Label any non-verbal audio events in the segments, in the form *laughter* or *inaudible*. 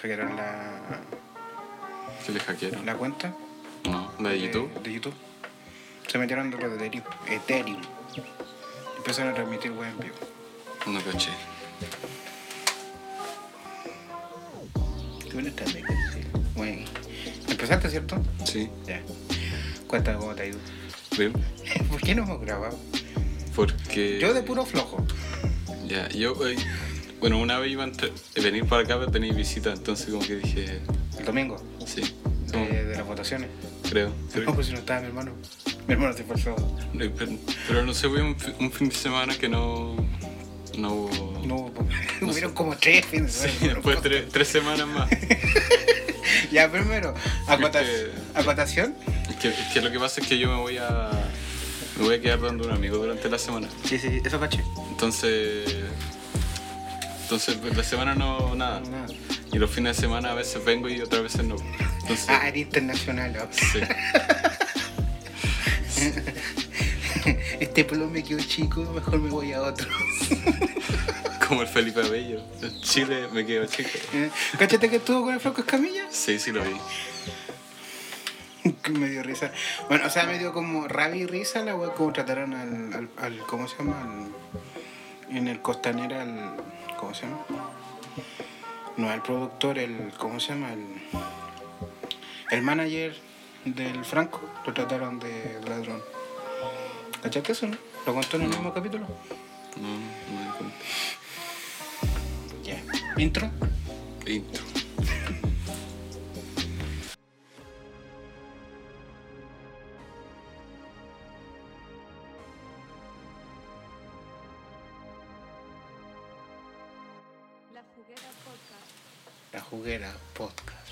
hackearon la, ¿Qué le hackearon? la cuenta No, la de YouTube. de YouTube. Se metieron de los de Ethereum. Empezaron a transmitir web en vivo. No caché. Qué buena está. Bueno, ¿Empezaste, cierto? Sí, Ya. Cuéntame cómo te ha ido. bien. *laughs* ¿Por qué no hemos grabado? Porque. Yo de puro flojo. Ya, yo. eh, bueno, una vez iba a a venir para acá, pero tenía visita, entonces como que dije. El domingo. Sí, De, las votaciones. creo. No, pues si no estaba mi hermano. Mi hermano se. Eh, Pero, no sé, fue un, fi- un fin de semana que no. No hubo. No, hubo- *laughs* hubieron como tres fines de Sí, semana. *laughs* después tres, tres semanas más. *laughs* Ya, primero, acotación. Es que, es que lo que pasa es que yo me voy a. Me voy a quedar dando un amigo durante la semana. Sí, sí, eso caché. Entonces. Entonces, la semana no. Nada. Nada. Y los fines de semana a veces vengo y otras veces no. Entonces. Ah, era internacional. ¿no? Sí. *laughs* Este pueblo me quedó chico, mejor me voy a otro. *laughs* Como el Felipe Bello. En Chile me quedo chico. ¿Eh? ¿Cachate que estuvo con el Franco Escamilla? Sí, sí lo vi. *laughs* Me dio risa. Bueno, o sea, me dio como rabia y risa la wea como trataron al, al, al- ¿cómo se llama? Al- en el costanera, al, ¿cómo se llama? No, el productor, el, ¿cómo se llama? El, el manager del Franco, lo trataron de ladrón. ¿Cachaste eso, no? ¿Lo contó en el mismo capítulo? No, no me. Ya. ¿Intro? Intro. Juguera Podcast. La juguera podcast.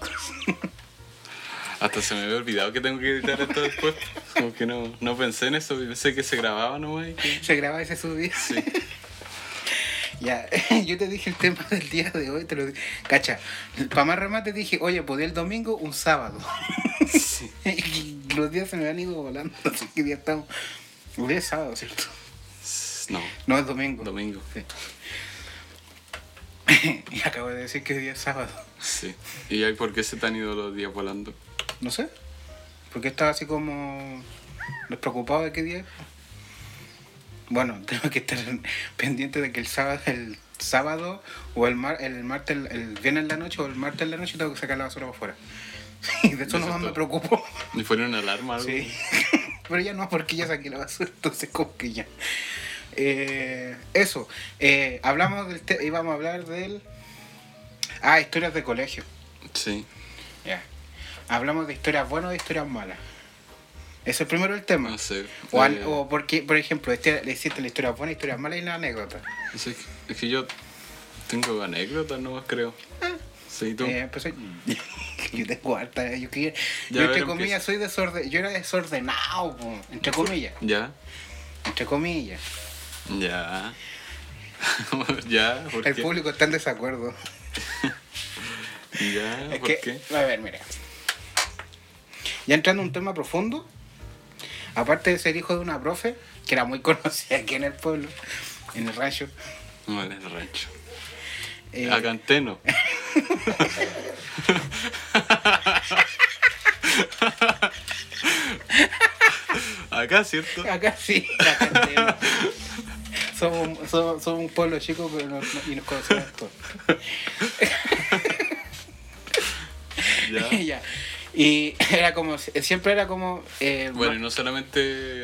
*laughs* Hasta se me había olvidado que tengo que editar esto después. Como que no, no pensé en eso, pensé que se grababa nomás. y que- Se graba ese subía. Sí. *laughs* Ya, *laughs* yo te dije el tema del día de hoy, te lo dije. Cacha, para más remate dije, oye, podía el domingo, un sábado. sí. y los días se me han ido volando, así que día estamos. Hoy es sábado, ¿cierto? No, No, es domingo. domingo. Sí. *laughs* y acabo de decir que hoy día es sábado. Sí. ¿Y ahí por qué se te han ido los días volando? No sé. Porque estaba así como despreocupado de qué día es. Bueno, *laughs* tengo que estar pendiente de que el sábado, el sábado o el, mar, el martes, el, el viernes en la noche o el martes en la noche tengo que sacar la basura para afuera. *laughs* Y de eso ¿Eso no más es me preocupo. ¿Y fueron una alarma algo? Sí. Pero ya no, porque ya saqué la basura, entonces como que ya. Eh, eso. Eh, hablamos del te- íbamos a hablar del. Ah, historias de colegio. Sí. Ya. Hablamos de historias buenas o de historias malas. Eso es primero el tema. No sé. O, an- eh, o porque, por ejemplo, este, le existen las historias buenas, historias malas y la anécdota. no sé, es que yo tengo anécdotas nomás, creo. Sí, tú. Eh, pues, *laughs* yo tengo harta. Yo, que, yo entre ver, comillas, soy desordenado. Yo era desordenado, po, entre comillas. Ya. Entre comillas. Ya. *laughs* ya, ¿por El qué? público está en desacuerdo. Ya, Es ¿por que, qué? a ver, mira. Ya entrando en un tema profundo, aparte de ser hijo de una profe, que era muy *laughs* conocida aquí en el pueblo, en el rancho. No, en el rancho. eh, Acá en Teno. *laughs* Acá, ¿cierto? Acá sí, acá entero. Somos, somos, somos un pueblo chico pero no- no- y nos conocemos todos. Ya. *laughs* Ya. Y era como, siempre era como... eh, Bueno, y no solamente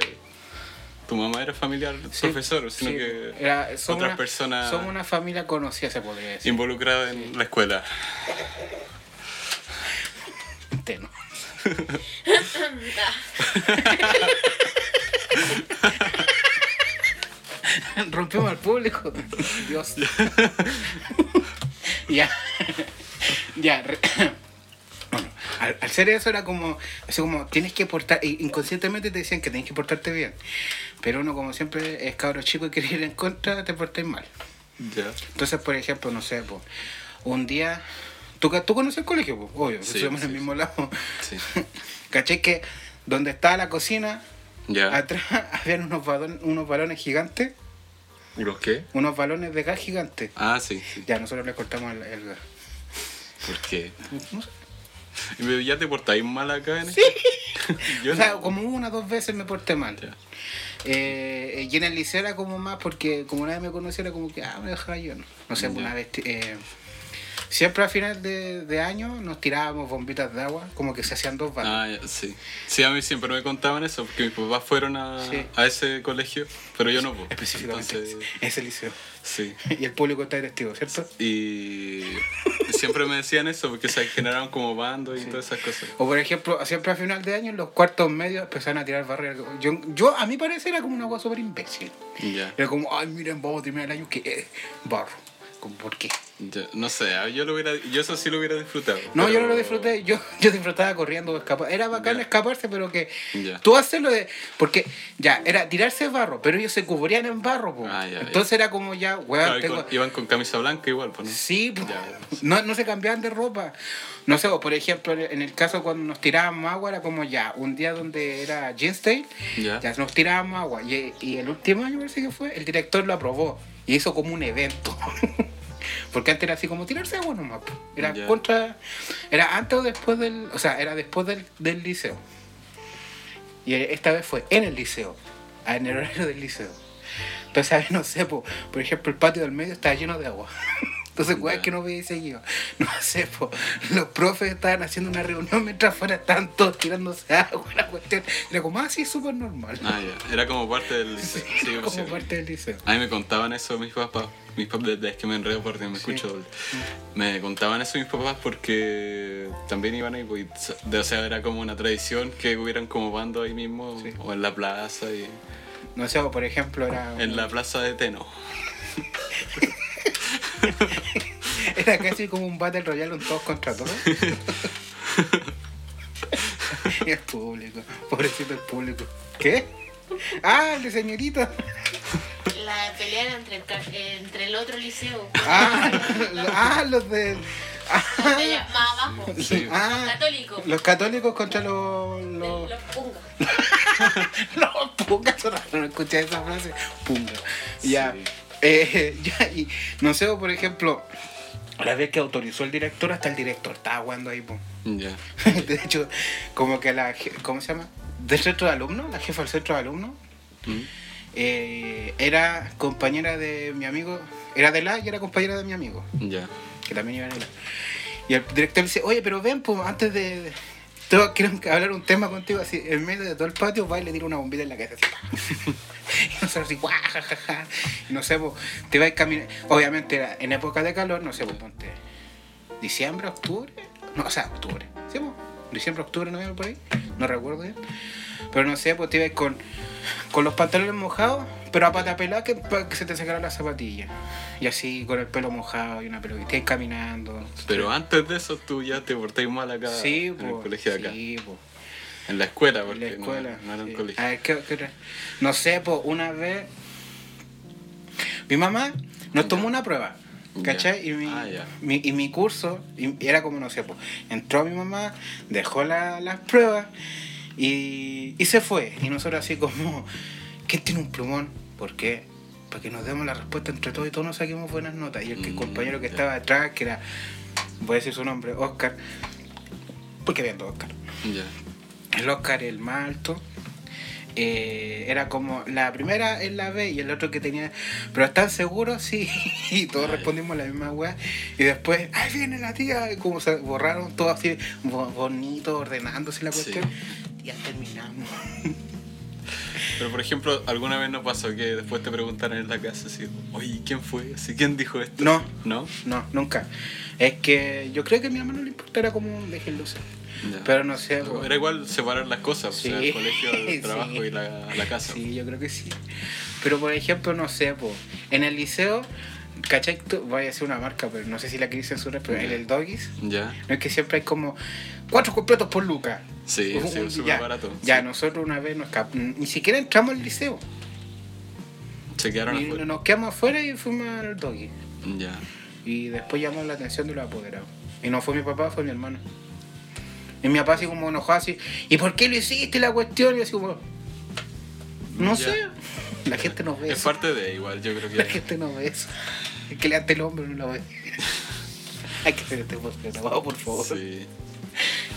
tu mamá era familiar sí, profesor, sino sí, que era, somos otras una- personas Somos una familia conocida, se podría decir. involucradas en la escuela. Teno. *laughs* *laughs* *laughs* Rompemos al público. *laughs* Dios. *laughs* ya. ya. *coughs* Bueno, al, al ser eso era como, así como, tienes que portar, inconscientemente te decían que tienes que portarte bien. Pero uno como siempre es cabro chico y quiere ir en contra, te portáis mal. Ya. Entonces, por ejemplo, no sé, un día, ¿tú, tú conoces el colegio? po? Obvio, Sí, en sí, el mismo lado. Sí. ¿Caché que donde estaba la cocina, Ya. atrás habían unos, balon- unos balones gigantes? ¿Los qué? Unos balones de gas gigantes. Ah, sí, sí. Ya, nosotros le cortamos el, el gas. ¿Por qué? No sé. ¿Y *laughs* pero ¿Ya te portáis mal acá en sí. *laughs* Yo O sea, no. como una o dos veces me porté mal. Ya. Eh, y en el liceo era como más porque como nadie me conocía era como que, ah, me dejaba yo. No, no sé, Ya. una vez... eh, siempre a final de, de año nos tirábamos bombitas de agua, como que se hacían dos bandas. Ah, sí. Sí, a mí siempre me contaban eso, porque mis papás fueron a, Sí. a ese colegio, pero yo no. po. específicamente Entonces, ese liceo. sí. *laughs* Y el público está testigo, ¿cierto? Y siempre me decían eso, porque se generaron como bandos y todas esas cosas. O por ejemplo, siempre a final de año en los cuartos medios empezaron a tirar barreras. Yo, yo a mi parecer era como una agua súper imbécil. Ya. Era como, ay, miren, vamos a terminar el año que barro. Como, ¿Por qué? Ya, No sé, ah, yo, lo hubiera, yo eso sí lo hubiera disfrutado. No, yo no lo pero- disfruté, yo, *laughs* yo disfrutaba corriendo escapar. Era bacán Ya. escaparse, pero que Ya. tú hacerlo de. Porque ya, era tirarse barro, pero ellos se cubrían en barro, po. Ah, ya. Entonces era como ya, weón, Claro, tengo. iban con camisa blanca igual, pues, ¿no? Sí, no, no se cambiaban de ropa. No sé, por ejemplo, en el caso cuando nos tirábamos agua, era como ya, un día donde era Jeans Day, Ya. ya nos tirábamos agua. Y, y el último año parece que fue, el director lo aprobó y hizo como un evento. *laughs* Porque antes era así como tirarse agua nomás. Era contra. Era antes o después del. O sea, era después del, del liceo. Y esta vez fue en el liceo. En el horario del liceo. Entonces, a ver, no sé, po, por ejemplo, el patio del medio estaba lleno de agua. *laughs* Entonces, weón, Ya. que no veía seguido. No sé, po, los profes estaban haciendo una reunión mientras fuera estaban todos tirándose agua. La cuestión era como así, súper normal. Ah, ya. Era como parte del *laughs* liceo. Sí, pues, como sí. parte del liceo. A mí me contaban eso mis papás. Mis papás, es que me enredo porque me Sí. escucho doble. Me contaban eso mis papás porque también iban ahí. pues, o sea, era como una tradición que hubieran como bandos ahí mismo Sí. o en la plaza y No sé, o por ejemplo, era. en la plaza de Teno. *laughs* Era casi como un Battle Royale, un todos contra todos. y *laughs* *laughs* el público, pobrecito el público. ¿Qué? Ah, el de señorita. La pelea entre el, ca- entre el otro liceo. Ah, *laughs* ah los de. Los de allá, más abajo. Sí. Ah, Los católicos. los católicos contra los. Los, Los pungas. *laughs* los pungas. No escuché esa frase. Punga. Ya. Sí. Eh, *laughs* ya, y no sé, por ejemplo, la vez que autorizó el director, hasta el director estaba jugando ahí, po. Ya. De hecho, como que la. je- ¿Cómo se llama? Del centro de alumnos, la jefa del centro de alumnos, Mm. Eh, era compañera de mi amigo. Era de la y era compañera de mi amigo, Ya. que también iba de la. Y el director dice: Oye, pero ven, pues antes de. tengo- quiero hablar un tema contigo, así, en medio de todo el patio, va y le tira una bombita en la cabeza, así. *laughs* y nosotros así, guau, no sé, pues, te vas caminar. Obviamente, era en época de calor, no sé, pues, ponte. ¿Diciembre, octubre? No, o sea, octubre. ¿Sí, pues? Diciembre, octubre, noviembre, por ahí. No recuerdo bien. Pero no sé, pues te ibas con, con los pantalones mojados, pero a pata pelada que, que se te sacaran las zapatillas. Y así, con el pelo mojado y una peluca. Y caminando. Pero antes de eso tú ya te portáis mal acá Sí, en el pues. colegio de acá. Sí, pues. En la escuela, En porque la escuela. no, no era un sí. colegio. A ver, ¿qué, qué? No sé, pues una vez. Mi mamá nos tomó una prueba. ¿Cachai? Y mi, Ah, mi- y mi curso y era como, no sé, pues, entró mi mamá, dejó la- las pruebas y, y se fue. Y nosotros así como, ¿quién tiene un plumón? ¿Por qué? Para que nos demos la respuesta entre todos y todos nos saquemos buenas notas. Y el, que, el Mm, compañero que estaba atrás, que era, voy a decir su nombre, Oscar, porque había dos Oscar. El Oscar, el más alto, eh, era como la primera en la B y el otro que tenía. Pero están seguros, sí. *laughs* Y todos ya. respondimos la misma weá. Y después, ¡ay, viene la tía! Y como se borraron todo así, bo- bonito, ordenándose la Sí. Ya terminamos. *laughs* Pero por ejemplo, ¿alguna vez no pasó que después te preguntaran en la casa así, oye, ¿quién fue? ¿Sí, ¿Quién dijo esto? No. ¿No? No, nunca. Es que yo creo que a mi mamá no le importa, era como déjenlo ser. Ya. Pero no sé. po. Era igual separar las cosas, Sí. o sea, el colegio, el *laughs* Sí. trabajo y la, la casa. Sí, yo creo que sí. Pero por ejemplo, no sé, po, en el liceo, ¿cachai? Tú- Voy a hacer una marca, pero no sé si la queréis censurar, pero en el Doggies, Ya. no es que siempre hay como cuatro completos por lucas. Sí, Un- sí, un- súper ya, barato. Ya, Sí. nosotros una vez nos ni siquiera entramos al liceo. Se quedaron Y afuera. nos quedamos afuera y fuimos al Doggies. Ya. Y después llamó la atención de los apoderados. Y no fue mi papá, fue mi hermano. Y mi papá así como enojado así, ¿y por qué lo hiciste la cuestión? Y yo así como, no Ya. sé. *laughs* La gente no ve Es eso. parte de igual, yo creo *laughs* La que. gente no ve eso. Que levanta el hombro no lo. *laughs* Hay que hacer este podcast por favor. Sí. *laughs*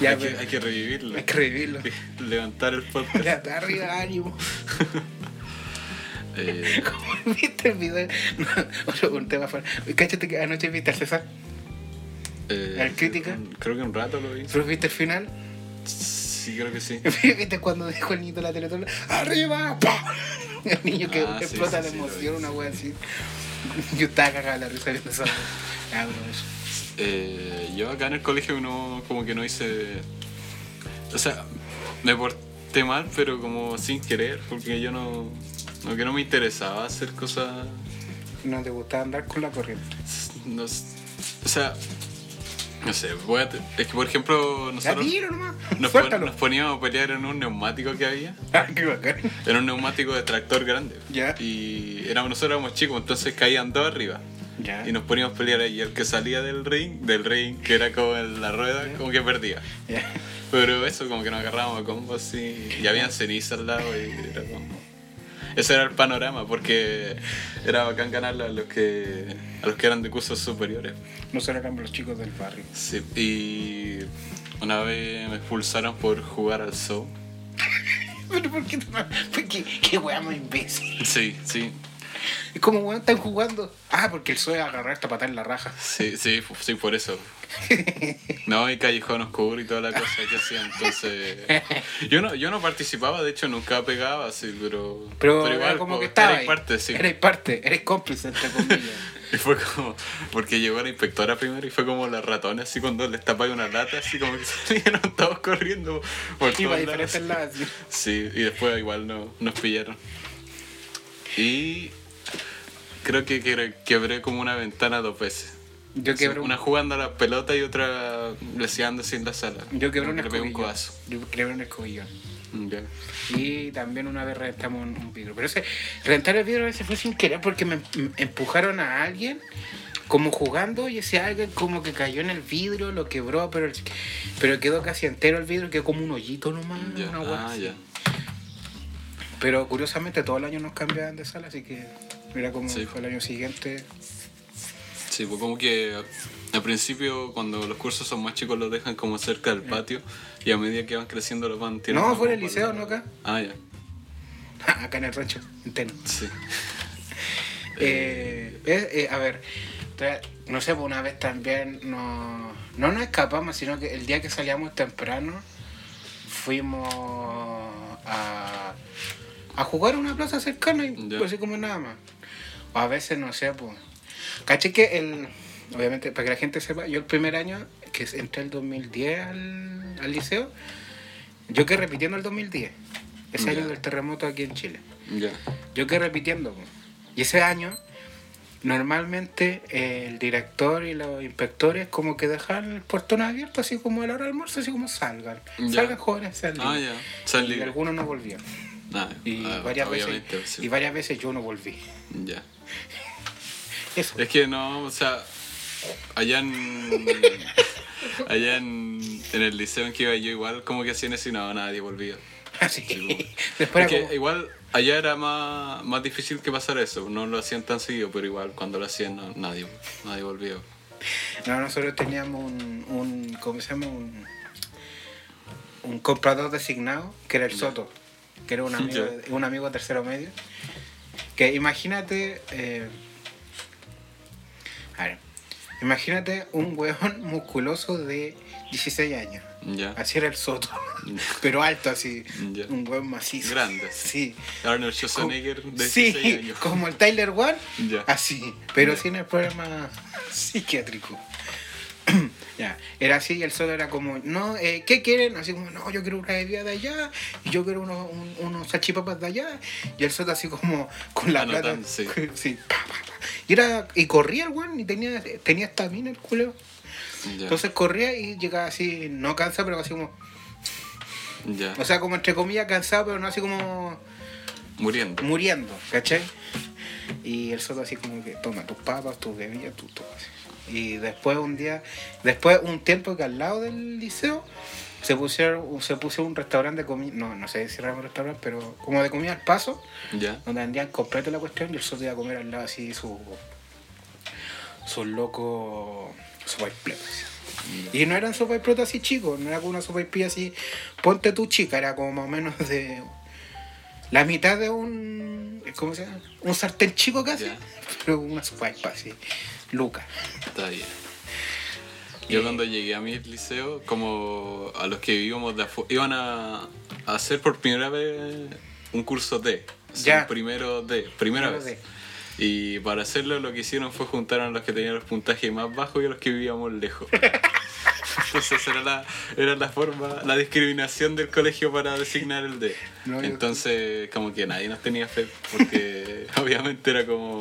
Ya, hay, que, hay que revivirlo. Hay que revivirlo. Hay *laughs* que levantar el podcast. Está arriba, ánimo. Eh, ¿Viste el video? No, otro un tema fuera. Cáchate que anoche viste al César. eh, ¿El crítica? Creo que un rato lo vi. ¿Pero viste el final? Sí, creo que sí. ¿Viste cuando dejó el niño la teletón? ¡Arriba! ¡Pah! El niño que Ah, explota sí, la sí, emoción, una wea así. *laughs* Yo estaba cagada la risa viendo eso. Ah, eso. Eh, yo acá en el colegio no, como que no hice... O sea, me porté mal, pero como sin querer, porque yo no... No que no me interesaba hacer cosas... No te gustaba andar con la corriente. No, o sea... No sé, a es que por ejemplo nosotros tiro nos, pon- Suéltalo. nos poníamos a pelear en un neumático que había. Ah, qué bacán. Era un neumático de tractor grande. Ya. Y éramos, nosotros éramos chicos, entonces caían dos arriba. Ya. Y nos poníamos a pelear ahí. Y el que salía del ring, del ring, que era como en la rueda, como que perdía. Pero eso, como que nos agarrábamos a combos así. Y había ceniza al lado y era como. Ese era el panorama, porque era bacán ganarle a los que, a los que eran de cursos superiores. Nosotros éramos los chicos del barrio. Sí, y una vez me expulsaron por jugar al show. *laughs* Pero ¿por qué? Porque, qué más imbécil. Sí, sí, Es como weón están jugando. Ah, porque el suelo agarrarte a patar en la raja. sí, sí, sí, por eso. No, y Callejón Oscuro y toda la cosa que hacían, entonces... Yo no, yo no participaba, de hecho nunca pegaba, sí, pero... Pero, era como que estaba. ahí. parte, sí. Eres parte, eres cómplice, entre comillas. *laughs* Y fue como... Porque llegó la inspectora primero y fue como la ratona, así cuando les tapaba una lata, así como que *laughs* salieron todos corriendo por a todos lados. sí. Sí, y después igual no, nos pillaron. Y creo que quebré, quebré como una ventana dos veces. Yo quebré, un- Una jugando a la pelota y otra leseándose en la sala. yo quebré un escobillón. codazo. Yo quebré un escobillón. Mm, ya. Y también una vez reventamos un, un vidrio. Pero ese reventar el vidrio a veces fue sin querer porque me, me empujaron a alguien como jugando y ese alguien como que cayó en el vidrio, lo quebró, pero, el- pero quedó casi entero el vidrio, quedó como un hoyito nomás. Ya. una Ah. Pero curiosamente todo el año nos cambiaban de sala, así que mira como Sí. fue el año siguiente. Sí, pues como que al principio cuando los cursos son más chicos los dejan como cerca del patio y a medida que van creciendo los van tirando. No, fue en el liceo, no acá. Ah, ya. *laughs* acá en el rancho, entero. Sí. *laughs* Eh, es- eh, a ver, no sé, pues una vez también no, no nos escapamos, sino que el día que salíamos temprano fuimos a, a jugar a una plaza cercana y Ya. pues así como nada más. O a veces, no sé, pues. Caché que el. Obviamente, para que la gente sepa, yo el primer año, que entré el 2010 al, al liceo, yo quedé repitiendo el 2010, ese año del terremoto aquí en Chile. Yo quedé repitiendo. po. Y ese año, normalmente eh, el director y los inspectores como que dejan el portón abierto, así como a la hora del almuerzo, así como salgan. Salgan jóvenes, salgan. Ah, ya. San Y algunos no volvían. Ah, Y, ah, varias veces, sí. y varias veces yo no volví. Ya. *laughs* Eso. Es que no, o sea, allá en. *laughs* allá en, en el liceo en que iba yo, igual como que hacían eso y no, nadie volvía. Así. Sí, *laughs* Después Es era que como- igual allá era más, más difícil que pasar eso, no lo hacían tan seguido, pero igual cuando lo hacían no, nadie, nadie volvía. No, nosotros teníamos un, un ¿cómo se llama? Un, un comprador designado, que era el Soto, que era un amigo, un amigo tercero medio. Que imagínate, eh, a ver, imagínate un hueón musculoso de 16 años. Ya. Así era el Soto, *laughs* pero alto así, Ya. un hueón macizo. Grande. Sí. Arnold Schwarzenegger de Sí, 16 años. *laughs* como el Tyler One, así, pero sin el problema psiquiátrico. *clears throat* ya, era así y el solo era como, no, eh, ¿qué quieren? Así como, no, yo quiero una bebida de allá y yo quiero unos, un- unos salchipapas de allá. Y el solo así como con la plata. Sí. *laughs* sí, pa, pa, pa. Y, era, y corría el weón y tenía, tenía estamina el culo. Ya. Entonces corría y llegaba así, no cansado, pero así como, ya. o sea, como entre comillas cansado, pero no así como Muriendo. muriendo, ¿cachai? Y el soto así como que toma tus papas, tus bebidas, tus todo así. Y después un día, después un tiempo que al lado del liceo se pusieron, se puso un restaurante de comida, no, no sé si era un restaurante, pero como de comida al paso, donde vendían completo la cuestión y el soto iba a comer al lado así su su loco sopa y así. Y no eran sopa y así chicos, no era como una sopa y así, ponte tu chica, era como más o menos de la mitad de un, ¿cómo se llama? Un sartén chico casi, Ya. pero una sopa y así, Luca. Está bien. Yo Eh, cuando llegué a mi liceo, como a los que vivíamos de afuera, iban a, a hacer por primera vez un curso D. Ya. primero D, primera Primero vez. D. Y para hacerlo lo que hicieron fue juntar a los que tenían los puntajes más bajos y a los que vivíamos lejos. *laughs* Entonces era la, era la forma, la discriminación del colegio para designar el D. No, yo- Entonces como que nadie nos tenía fe porque *laughs* obviamente era como...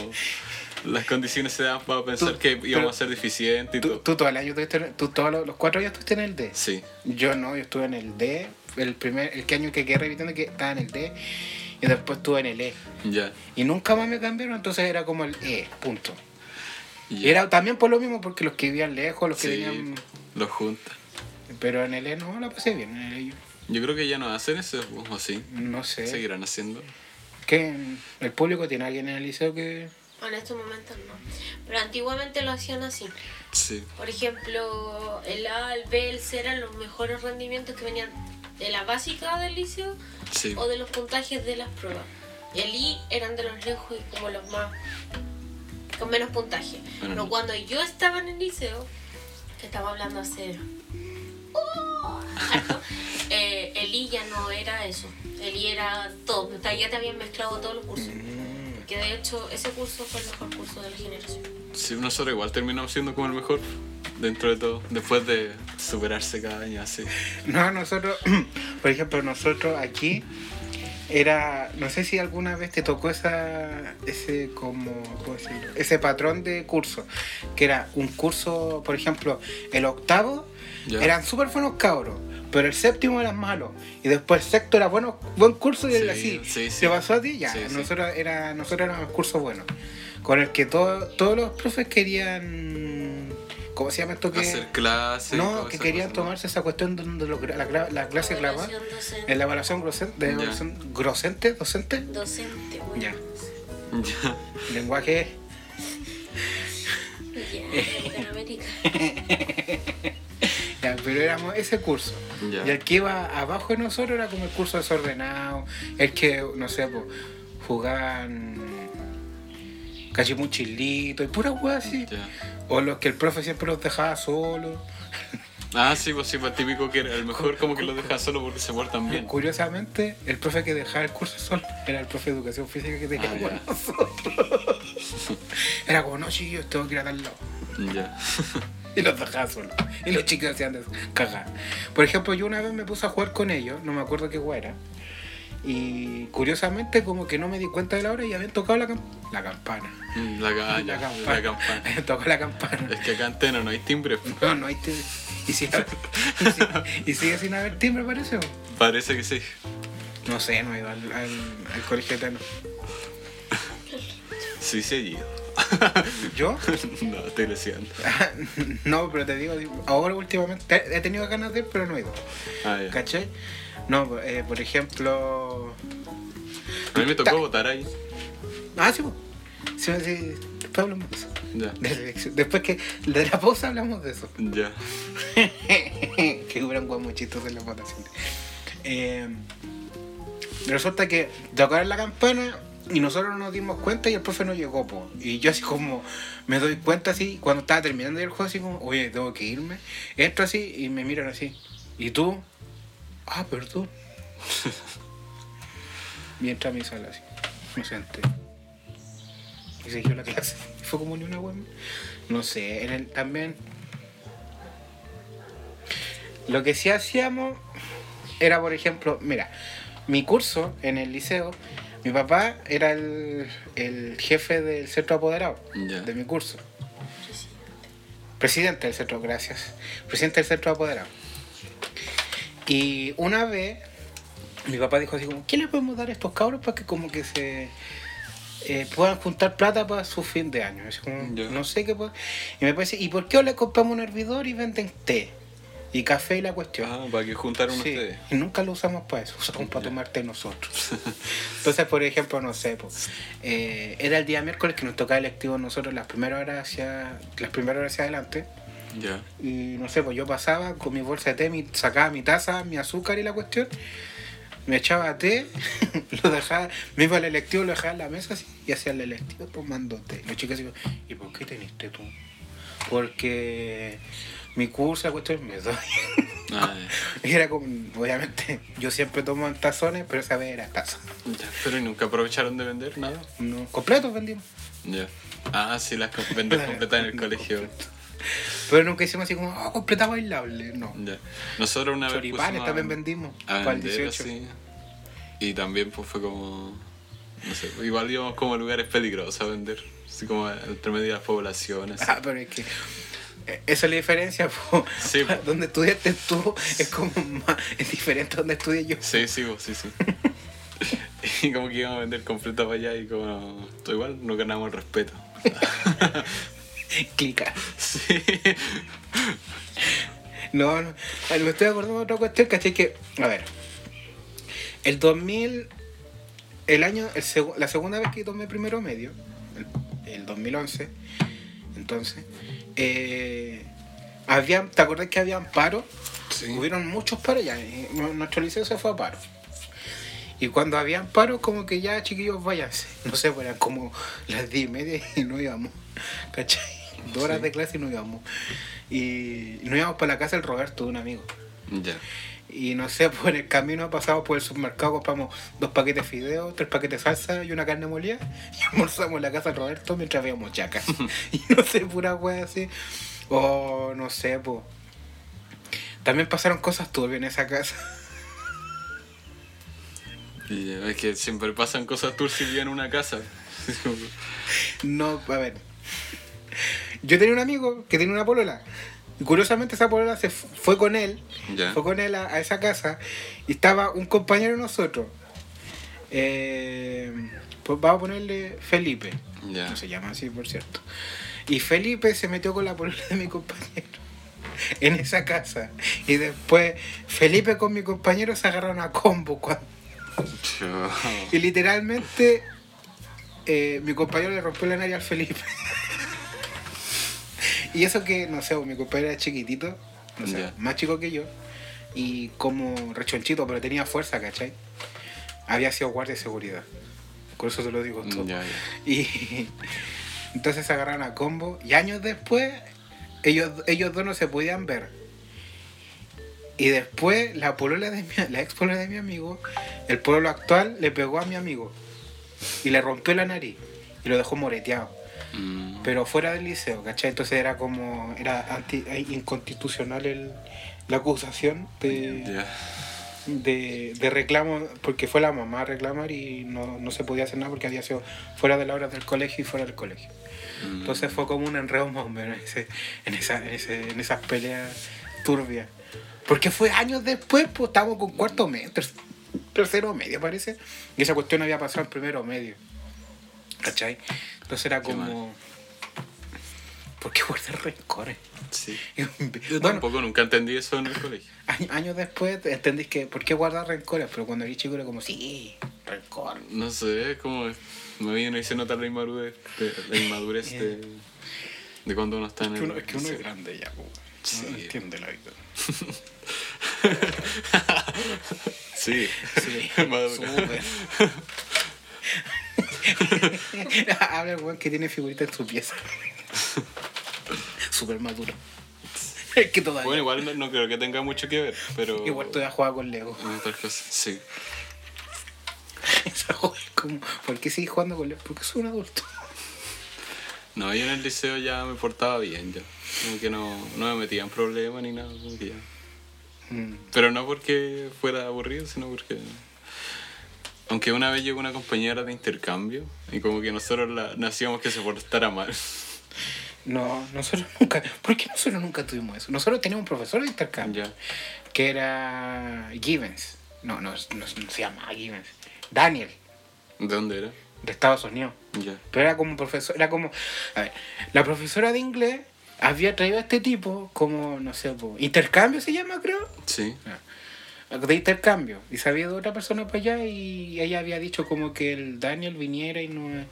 Las condiciones se daban para pensar Tú- que íbamos pero- a ser deficientes y Tú, todo. tú todo el año tuviste, tú todos los, los cuatro años estuviste en el D. Sí, Yo no, yo estuve en el D, el primer, el que año que quedé repitiendo que estaba en el D, y después estuve en el E. ya. Y nunca más me cambiaron, entonces era como el E, punto. Y era también por lo mismo, porque los que vivían lejos, los que Sí, tenían... los juntan. Pero en el E no, la pasé bien, en el E yo- Yo creo que ya no hacen eso, o sí. no sé. Seguirán haciendo. ¿Qué? ¿El público tiene alguien en el liceo que...? En estos momentos no. Pero antiguamente lo hacían así. Sí. Por ejemplo, el A, el B, el C eran los mejores rendimientos que venían de la básica del liceo Sí. o de los puntajes de las pruebas. El I eran de los lejos y como los más con menos puntaje. Bueno. Pero cuando yo estaba en el liceo, que estaba hablando hace *laughs* ¡Oh! eh, el I ya no era eso. El I era todo. Ya te habían mezclado todos los cursos. Que de hecho ese curso fue el mejor curso de la generación. Sí, nosotros igual terminamos siendo como el mejor dentro de todo. Después de superarse cada año así. *laughs* No, nosotros, *clears throat* por ejemplo, nosotros aquí era, no sé si alguna vez te tocó esa, ese como, ¿cómo decirlo? ese patrón de curso, que era un curso, por ejemplo, el octavo Ya. eran súper buenos cabros, pero el séptimo era malo y después el sexto era bueno, buen curso y Sí, el así. sí, sí. ¿Te pasó a ti? Ya, Sí, sí. nosotros era, nosotros éramos curso bueno, con el que todo- todos los profes querían, ¿cómo se llama esto que? Hacer clases. No, que querían cosa, ¿no? tomarse esa cuestión donde lo- la, cla- la clase clavada, Evaluación docente. en la evaluación grosente, de evaluación grosente, docente, Docente, bueno. Ya. Ya. lenguaje. *laughs* Ya, en América. Ya, *laughs* pero éramos ese curso. Y el que iba abajo de nosotros era como el curso desordenado, el que, no sé, pues, jugaban cachimuchilito y pura weá así. O los que el profe siempre los dejaba solos. Ah, sí, pues sí, pues típico que era el mejor como que lo deja solo porque se portan bien. Curiosamente, el profe que dejaba el curso solo era el profe de educación física que tenía Ah, con nosotros. *laughs* Era como, no, chiquillos, tengo que ir a tal lado. Ya. *laughs* Y los dejaba solos. Y los chicos hacían de cagar. Por ejemplo, yo una vez me puse a jugar con ellos, no me acuerdo qué juego era. Y curiosamente, como que no me di cuenta de la hora y habían tocado la, la campana. Mm, La, ca- la campana. la campana. *laughs* Habían tocado la campana. Es que acá en Teno no hay timbre. *laughs* No, no hay timbre. Y, si- y si- y sigue sin haber timbre, parece. Parece que sí. No sé, no he ido al, al, al colegio eterno. Sí, sí, he ido. *laughs* ¿Yo? No, estoy leseando. *laughs* no, pero te digo, ahora últimamente he tenido ganas de ir, pero no he ido. Ah, ya. ¿Cachai? No, eh, por ejemplo. A mí me tocó votar ahí. Ah, sí, pues. Sí, sí, después hablamos de eso. Ya. De. Después que de la pausa hablamos de eso. Ya. *laughs* que hubieran chistosos en la votación. Eh, resulta que tocaron la campana y nosotros no nos dimos cuenta y el profe no llegó, po. Y yo así como me doy cuenta así, cuando estaba terminando el juego, así como, oye, tengo que irme. Entro así y me miran así. ¿Y tú? Ah, perdón. *laughs* Mientras mi sala así. Me senté. Y siguió la clase. *laughs* Fue como ni una web. No sé, en el, también. Lo que sí hacíamos era, por ejemplo, mira, mi curso en el liceo, mi papá era el, el jefe del centro apoderado de mi curso. Presidente del centro, gracias. Presidente del centro apoderado. Y una vez, mi papá dijo así como, ¿qué le podemos dar a estos cabros para que como que se eh, puedan juntar plata para su fin de año? Así como, Ya. no sé qué. Y me parece, ¿y por qué le compramos un hervidor y venden té? Y café y la cuestión. Ah, para que juntaron Sí, ustedes. y nunca lo usamos para eso, usamos para tomar té nosotros. *laughs* Entonces, por ejemplo, no sé, pues, eh, era el día miércoles que nos tocaba electivo nosotros las primeras horas hacia, las primeras horas hacia adelante. Ya. Y no sé, pues yo pasaba con mi bolsa de té, mi- sacaba mi taza, mi azúcar y la cuestión. Me echaba té, *laughs* lo dejaba, me iba al electivo, lo dejaba en la mesa así, y hacía el electivo tomando té. Los chicos así, ¿y por qué tenés té tú? Porque mi curso, la cuestión, me doy. Ah, *laughs* Y era como, obviamente, yo siempre tomo en tazones, pero esa vez era taza. ya. Pero ¿y nunca aprovecharon de vender nada? No, completos vendimos. Ya. Ah, sí, las vender completas en el colegio. Pero nunca hicimos así como, oh, completa bailable. No. Ya. Nosotros una vez Choripanes a- también vendimos. para el vender 18. así. Y también pues fue como. No sé, igual íbamos como a lugares peligrosos a vender. Así como entre medio de las poblaciones. Ah, pero es que esa es la diferencia, *laughs* po. Sí, po. *laughs* donde estudiaste tú es como más, es diferente a donde estudié yo. Sí, sí, pues, sí, sí. *laughs* y como que íbamos a vender completas para allá y como. Todo igual, no ganamos el respeto. Clica. Sí. No, no. Me estoy acordando de otra cuestión, caché que, a ver, el 2000, el año, el segu- la segunda vez que tomé primero medio, el, el 2011, entonces, eh, habían, ¿te acordás que habían paros? Sí. Hubieron muchos paros ya, nuestro liceo se fue a paro. Y cuando habían paros, como que ya chiquillos váyanse. No sé, pues eran como las 10 y media y no íbamos. ¿Cachai? Dos horas Sí. de clase y no íbamos. Y nos íbamos para la casa del Roberto, de un amigo. Ya. Y no sé, *laughs* por el camino pasamos por el supermercado, compramos dos paquetes de fideos, tres paquetes de salsa y una carne molida. *laughs* Y almorzamos en la casa del Roberto mientras veíamos chacas. *laughs* y no sé, pura wea así. O no sé, pues. También pasaron cosas turbias en esa casa. Y es que siempre pasan cosas turcias en una casa. No, a ver. Yo tenía un amigo que tenía una polola. Y curiosamente esa polola se fu- fue con él. Fue con él a, a esa casa. Y estaba un compañero de nosotros. Eh, pues vamos a ponerle Felipe. No se llama así, por cierto. Y Felipe se metió con la polola de mi compañero. *laughs* En esa casa. Y después Felipe con mi compañero se agarraron a combo. cuando- y literalmente eh, mi compañero le rompió la nariz al Felipe. *laughs* y eso que, no sé, mi compañero era chiquitito, no sé, más chico que yo, y como rechonchito, pero tenía fuerza, ¿cachai? Había sido guardia de seguridad. Por eso te lo digo todo. Ya. Y *laughs* entonces se agarraron a combo. Y años después, ellos, ellos dos no se podían ver. Y después, la polola de mi, la ex polola de mi amigo, el pololo actual, le pegó a mi amigo. Y le rompió la nariz. Y lo dejó moreteado. Mm, Pero fuera del liceo, ¿cachai? Entonces era como. Era anti, eh, inconstitucional el, la acusación de, de, de reclamo, porque fue la mamá a reclamar y no, no se podía hacer nada porque había sido fuera de la hora del colegio y fuera del colegio. Mm, Entonces fue como un enredo más o menos ese, en, esa, en, ese, en esas peleas turbias. Porque fue años después, pues estábamos con cuarto medio, ter- tercero medio parece, y esa cuestión había pasado en primero medio. ¿Cachai? Entonces era como... ¿Por qué guardar rencores? Sí. *laughs* Yo tampoco nunca entendí eso en el colegio. *laughs* años después entendís que ¿por qué guardar rencores? Pero cuando eres chico era como, sí, rencor. No sé, es como me viene y se nota la inmadurez, de, la inmadurez de, *laughs* de cuando uno está en el que uno, es que uno es grande ya, pues. Sí. No entiende la vida. Sí, Sí, Maduro. *laughs* Habla el weón que tiene figuritas en su pieza. Súper maduro. Es que todavía. Bueno, igual no, no creo que tenga mucho que ver, pero... Igual todavía juega con Lego. sí. *laughs* Esa como, ¿Por qué sigues jugando con Lego? Porque soy un adulto. No, yo en el liceo ya me portaba bien, ya. Como que no, no me metía en problemas ni nada, como que ya. Mm. Pero no porque fuera aburrido, sino porque... Aunque una vez llegó una compañera de intercambio y como que nosotros la, no hacíamos que se portara mal. No, nosotros nunca. ¿Por qué nosotros nunca tuvimos eso? Nosotros teníamos un profesor de intercambio Ya. que era Givens. No, no, no, no se llama Givens. Daniel, ¿De dónde era? de Estados Unidos. Ya. Pero era como profesor, era como, a ver, la profesora de inglés había traído a este tipo como, no sé, intercambio se llama, creo. Sí. De intercambio. Y se había ido otra persona para allá y ella había dicho como que el Daniel viniera y no...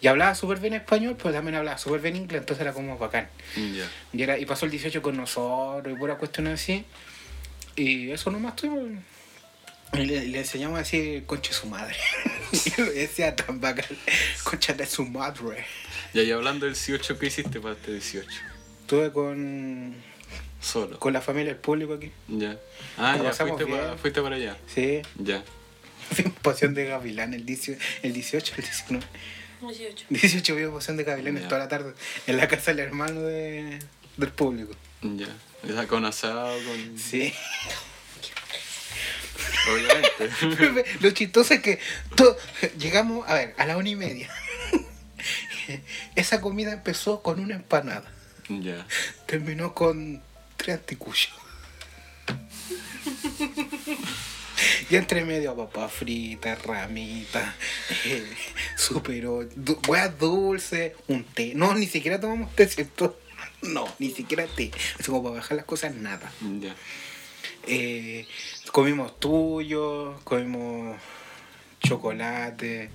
Y hablaba súper bien español, pero también hablaba súper bien inglés, entonces era como bacán. Ya. Y, era, y pasó el 18 con nosotros y pura cuestión así. Y eso nomás tuvimos. Y le, le enseñamos a decir concha de su madre. y *laughs* lo decía tan bacán. Concha de su madre. Y ahí hablando del 18, ¿qué hiciste para este 18? Estuve con, Solo. con la familia del público aquí. Ya. Ah, ya fuiste, pa- fuiste para allá. Sí. Ya. *laughs* Pasión de Gavilán el 18, el 18, el 19. 18. 18 vimos Pasión de Gavilanes Ya. toda la tarde en la casa del hermano de, del público. Ya. Esa con asado, con. Sí. *laughs* Obviamente. *laughs* Lo chistoso es que to- llegamos, a ver, a la una y media. Esa comida empezó con una empanada. ya. Terminó con tres anticuchos. Y entre medio papas fritas, ramitas, eh, super du hueas dulces, un té. No, ni siquiera tomamos té, ¿cierto? No, ni siquiera té. Así como para bajar las cosas, nada. Eh, comimos tuyo, comimos chocolate,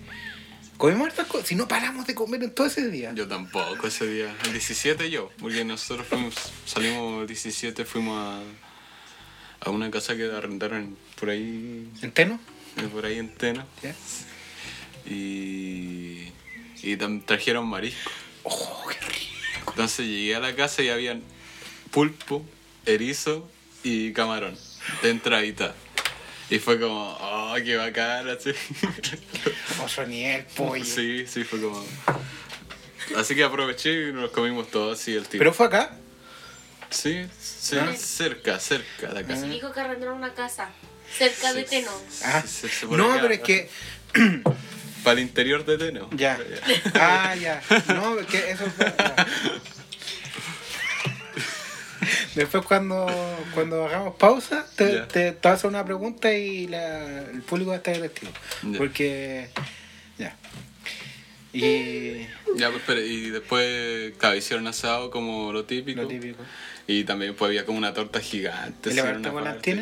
comimos hartas cosas. Si no paramos de comer en todo ese día. Yo tampoco ese día. El 17 yo, porque nosotros fuimos, salimos el 17, fuimos a, a una casa que arrendaron por ahí, ¿Enteno? eh, por ahí en Tena. ¿Ya? Y, y trajeron marisco. Oh, qué rico. Entonces llegué a la casa y habían pulpo, erizo y camarón de entradita. Y fue como, oh, qué bacán, así. *laughs* Oso niel, pollo. Sí, sí, fue como... Así que aproveché y nos comimos todos así el tipo. Pero fue acá. Sí, sí, Ah. cerca, cerca de acá. Se dijo que arrendaron una casa cerca de Teno. Ah, Sí, no, acá. pero es que. Para el interior de Teno. Ya. Ah, ya. No, que eso fue. ya. *laughs* Después, cuando, cuando hagamos pausa, te, Ya. te, te voy a hacer una pregunta y la, el público va a estar testigo. Porque. Ya. Y. Ya, pues, pero, y después, claro, hicieron asado como lo típico. Lo típico. Y también pues había como una torta gigante.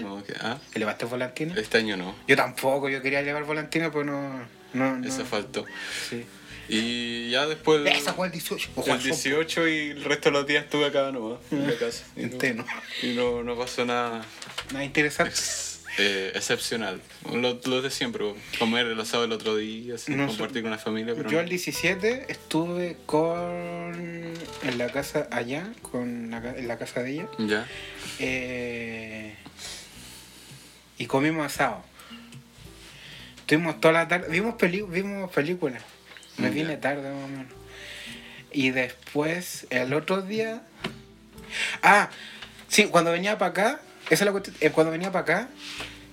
Como que- ¿Ah? ¿Elevaste volantina? Este año no. Yo tampoco, yo quería llevar volantina, pero no. no, no. Eso faltó. Sí. Y ya después... Esa fue el 18. Ojo, El 18 y el resto de los días estuve acá nomás, en la casa. Y no- Entero. Y no, no pasó nada Nada interesante. ex- eh, excepcional. Lo, lo de siempre, comer el asado el otro día, así, No sé. compartir con la familia. Pero Yo no. el 17 estuve con en la casa allá, con la, ca- en la casa de ella, Ya, eh, y comimos asado. Estuvimos toda la tarde, vimos, peli vimos películas. Me vine tarde más o menos. Y después, el otro día... Ah, sí, cuando venía para acá, esa es la cuestión, eh, cuando venía para acá,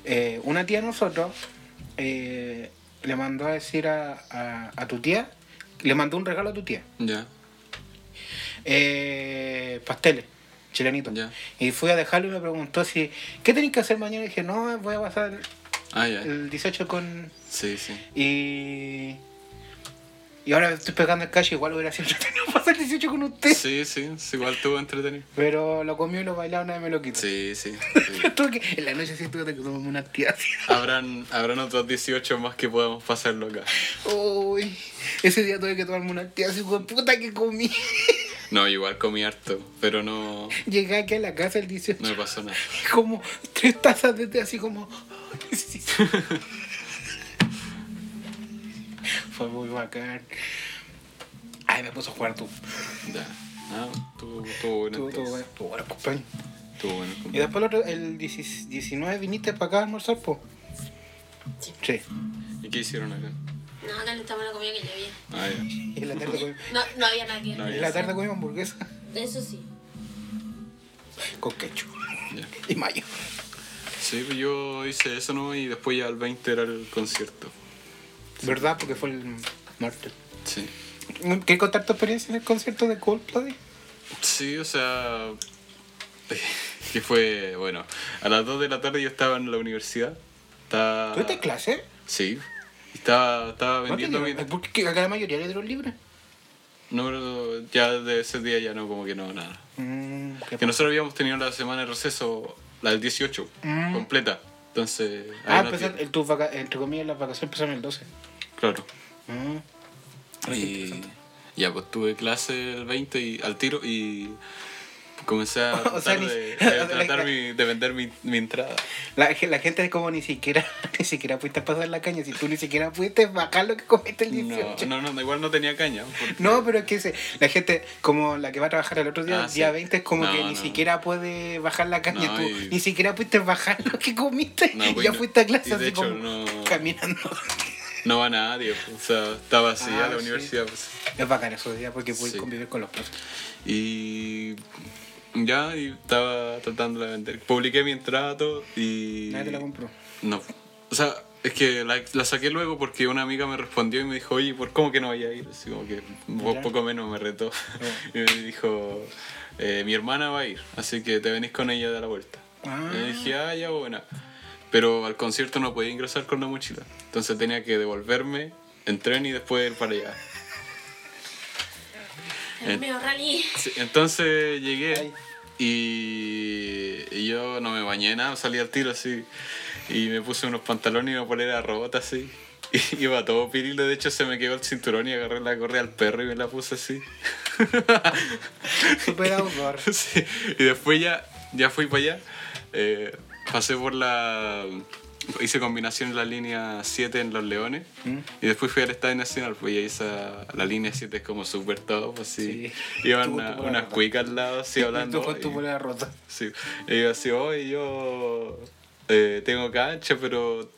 eh, una tía de nosotros eh, le mandó a decir a, a, a tu tía, le mandó un regalo a tu tía, ya, pasteles, chilenitos. Ya. Y fui a dejarlo y me preguntó si, ¿qué tenéis que hacer mañana? Y dije, no, voy a pasar ah, el 18 con... Sí, sí. Y... Y ahora estoy pegando el cacho, igual hubiera sido entretenido *laughs* pasar el 18 con usted. Sí, sí, igual estuvo entretenido. Pero lo comió y lo bailaba, nadie me lo quitó. Sí, sí. *laughs* en la noche sí tuve que tomarme una tía. Habrán, habrán otros 18 más que podamos pasarlo acá. Uy, ese día tuve que tomarme una tía así, puta que comí. No, igual comí harto, pero no, Llegué aquí a la casa el 18, no me pasó nada. como tres tazas de té así como... *laughs* Fue muy bacán. Ay, me puso a jugar tú. Ya. Ah. Tú, tú, bueno, tú, bueno, bueno. Y después el, otro, el 10 19 viniste para acá a almorzar, po. Sí. Sí. ¿Y qué hicieron acá? No, calentamos la comida que ya había. Ah, ya. Y *laughs* en la tarde comimos, No, no había nadie. No en la tarde comimos hamburguesa Eso sí. con ketchup ya. y mayo. Sí, pues yo hice eso, ¿no? Y después ya el 20 era el concierto. ¿Verdad? Porque fue el martes. Sí. ¿Qué contar tu experiencia en el concierto de Coldplay? Sí, o sea. Que fue, bueno, a las 2 de la tarde yo estaba en la universidad. Estaba... ¿Tuviste clase? Sí. Estaba, estaba ¿No vendiendo mi... dieron- ¿Por qué acá la mayoría le dieron libre? No, pero ya de ese día ya no, como que no, nada. Mm, Que nosotros habíamos tenido la semana de receso, la del 18, Mm. completa. Entonces, Ah, no empezaron, tiene. tus vaca- entre comillas, las vacaciones empezaron el 12. Claro. Mm. Y ya, pues tuve clase el 20 y, al tiro y comencé a *laughs* O sea, tratar, ni- de, *laughs* tratar la- mi- de vender mi, mi entrada. La, la gente es como ni siquiera, *laughs* ni siquiera pudiste pasar la caña. Si tú ni siquiera pudiste bajar lo que comiste el 18. No, no, no, igual no tenía caña. porque- No, pero es que se- la gente, como la que va a trabajar el otro día, Ah, día sí. 20, es como No, que ni no. siquiera puede bajar la caña. No, tú y- ni siquiera pudiste bajar lo que comiste y ya fuiste a clase así hecho, como caminando. No va nadie, o sea, está vacía Ah, la sí. universidad. Pues. Es bacán esos días porque puedes Sí. convivir con los profes. Y ya, y estaba tratando de vender. Publiqué mi entrada todo y... Nadie te la compró. No, o sea, es que la, la saqué luego porque una amiga me respondió y me dijo, oye, ¿por cómo que no vaya a ir? Así como que Ya. poco menos me retó. *laughs* y me dijo, eh, mi hermana va a ir, así que te venís con ella de la vuelta. Ah. Y dije, ah, ya, buena. Pero al concierto no podía ingresar con la mochila. Entonces tenía que devolverme en tren y después ir para allá. El medio rally. Sí, entonces llegué y, y yo no me bañé nada, salí al tiro así y me puse unos pantalones y una polera rota así. *laughs* Y iba todo pirilo, de hecho se me quedó el cinturón y agarré la correa al perro y me la puse así. Super outdoor. *laughs* Sí, Y después ya, ya fui para allá, eh, pasé por la... Hice combinación en la línea 7 en Los Leones ¿Mm? y después fui al Estadio Nacional, pues y ahí esa, la línea 7 es como súper top, así. Sí. Iban una- unas cuicas al lado así *laughs* hablando. Tú con tu y- polera rota. Sí, y yo así, hoy yo eh, tengo cancha, pero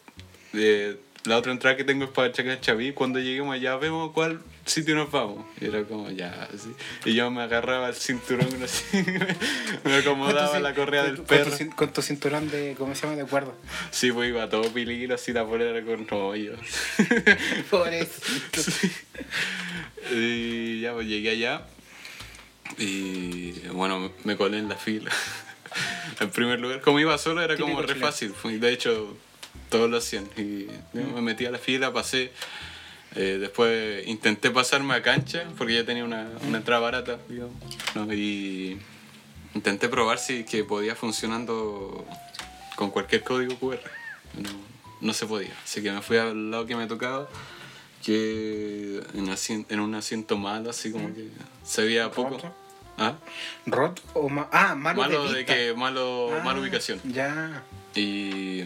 eh, la otra entrada que tengo es para Chacachaví. Cuando lleguemos allá vemos cuál sitio nos vamos. Y era como, ya, así. Y yo me agarraba el cinturón así, me *laughs* acomodaba la correa del tu- con tu perro. Con tu cinturón de, ¿cómo se llama? De cuerda. Sí, pues iba todo pililo, así la polera con rollo. *laughs* Pobrecito. Y ya, pues llegué allá. Y bueno, me colé en la fila. *laughs* en primer lugar, como iba solo, era como re fácil. De hecho, todos lo hacían. Y me metí a la fila, pasé. Eh, después intenté pasarme a cancha, porque ya tenía una, una entrada barata, digamos. ¿no? Y intenté probar si que podía funcionando con cualquier código QR. No, no se podía. Así que me fui al lado que me tocaba, que en, asien- en un asiento malo, así como que se veía poco. ¿Ah? ¿Roto o ma Ah, malo, Malo de, que malo, Ah, mala ubicación. Ya. Y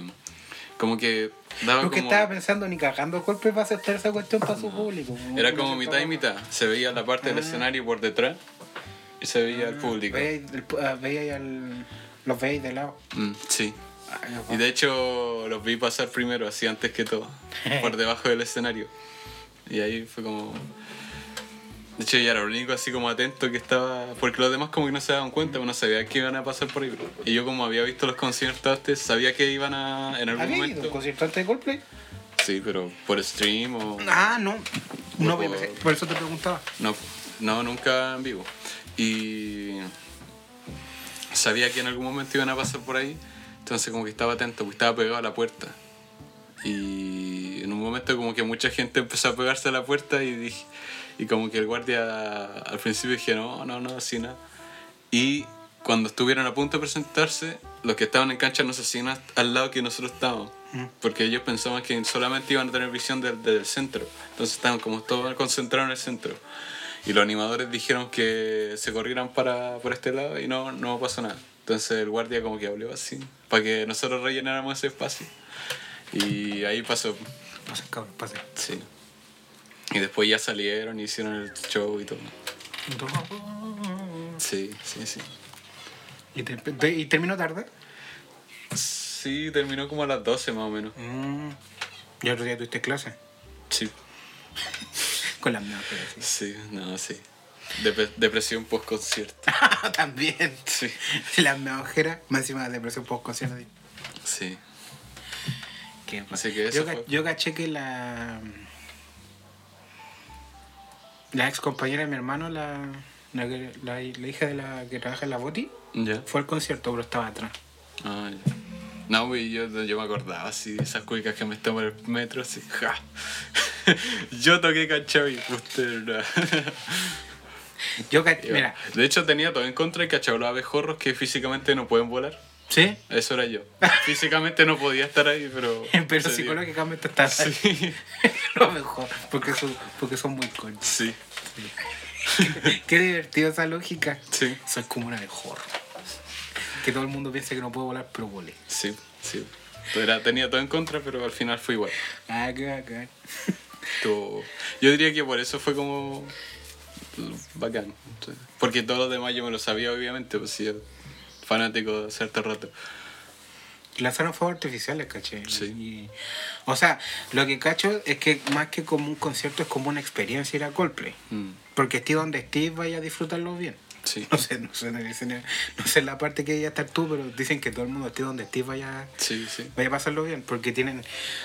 como que daba Lo que como... estaba pensando, ni cagando golpe para aceptar esa cuestión para su público. Era como mitad y mitad. Se veía la parte del Ah. escenario por detrás y se veía el público. Veía, el ah, veía al- los veis de lado. Mm, sí. Ay, Y de hecho los vi pasar primero, así antes que todo, *laughs* por debajo del escenario. Y ahí fue como... De hecho ya era lo único así como atento que estaba... Porque los demás como que no se daban cuenta, uno sabía que iban a pasar por ahí. Y yo como había visto los conciertos antes, sabía que iban a... En algún ¿Había ido a momento... un concierto antes de Coldplay? Sí, pero por stream o... Ah, no. No, Por- por, por eso te preguntaba. No, no, nunca en vivo. Y sabía que en algún momento iban a pasar por ahí, entonces como que estaba atento, porque estaba pegado a la puerta. Y en un momento como que mucha gente empezó a pegarse a la puerta y dije, y como que el guardia al principio dije, no, no, no, así nada. Y cuando estuvieron a punto de presentarse, los que estaban en cancha no se hasta- al lado que nosotros estábamos. Porque ellos pensaban que solamente iban a tener visión del, del centro. Entonces estaban como todos concentrados en el centro. Y los animadores dijeron que se corrieran para por este lado y no, no pasó nada. Entonces el guardia como que habló así, para que nosotros rellenáramos ese espacio. Y ahí pasó, Pase, cabrón, pase. sí. Y después ya salieron y hicieron el show y todo. Sí, sí, sí. ¿Y, te- te- ¿Y terminó tarde? Sí, terminó como a las 12 más o menos. Mm. ¿Y otro día tuviste clase? Sí, *laughs* Con las pero sí. sí, no, sí. Dep- depresión post-concierto. *laughs* También. Sí. *laughs* Las ojeras, más encima de depresión post concierto. Sí. Qué Así que eso yo, fue. yo caché que la. La ex compañera de mi hermano, la, la, la, la hija de la que trabaja en la Boti, fue al concierto, pero estaba atrás. Ah, ya. No, güey, yo, yo me acordaba así de esas cuicas que me estaban en el metro, así, ja. *laughs* yo toqué Cachavi, usted no. Yo caché, mira, De hecho, tenía todo en contra de cachado los abejorros que físicamente no pueden volar. ¿Sí? Eso era yo. Físicamente no podía estar ahí, pero. *laughs* Pero psicológicamente está Sí. *laughs* lo mejor, porque son, porque son muy conchos. Sí. *laughs* Qué divertido esa lógica. Sí. Soy como una mejor. Que todo el mundo piensa que no puedo volar, pero volé. Sí. Sí. Era, tenía todo en contra, pero al final fue igual. Ah, qué bacán. Yo diría que por eso fue como. bacán. Porque todo lo demás yo me lo sabía, obviamente, pues sí, fanático de cierto rato. Lanzaron fuegos artificiales, caché. Sí. Y- o sea, lo que cacho es que más que como un concierto es como una experiencia ir a Coldplay. Mm, Porque estés donde estés, vaya a disfrutarlo bien. Sí. *laughs* No sé, no sé, no sé, la parte que vaya a estar tú, pero dicen que todo el mundo esté donde estés vaya, Sí, sí. vaya a pasarlo bien. Porque tienen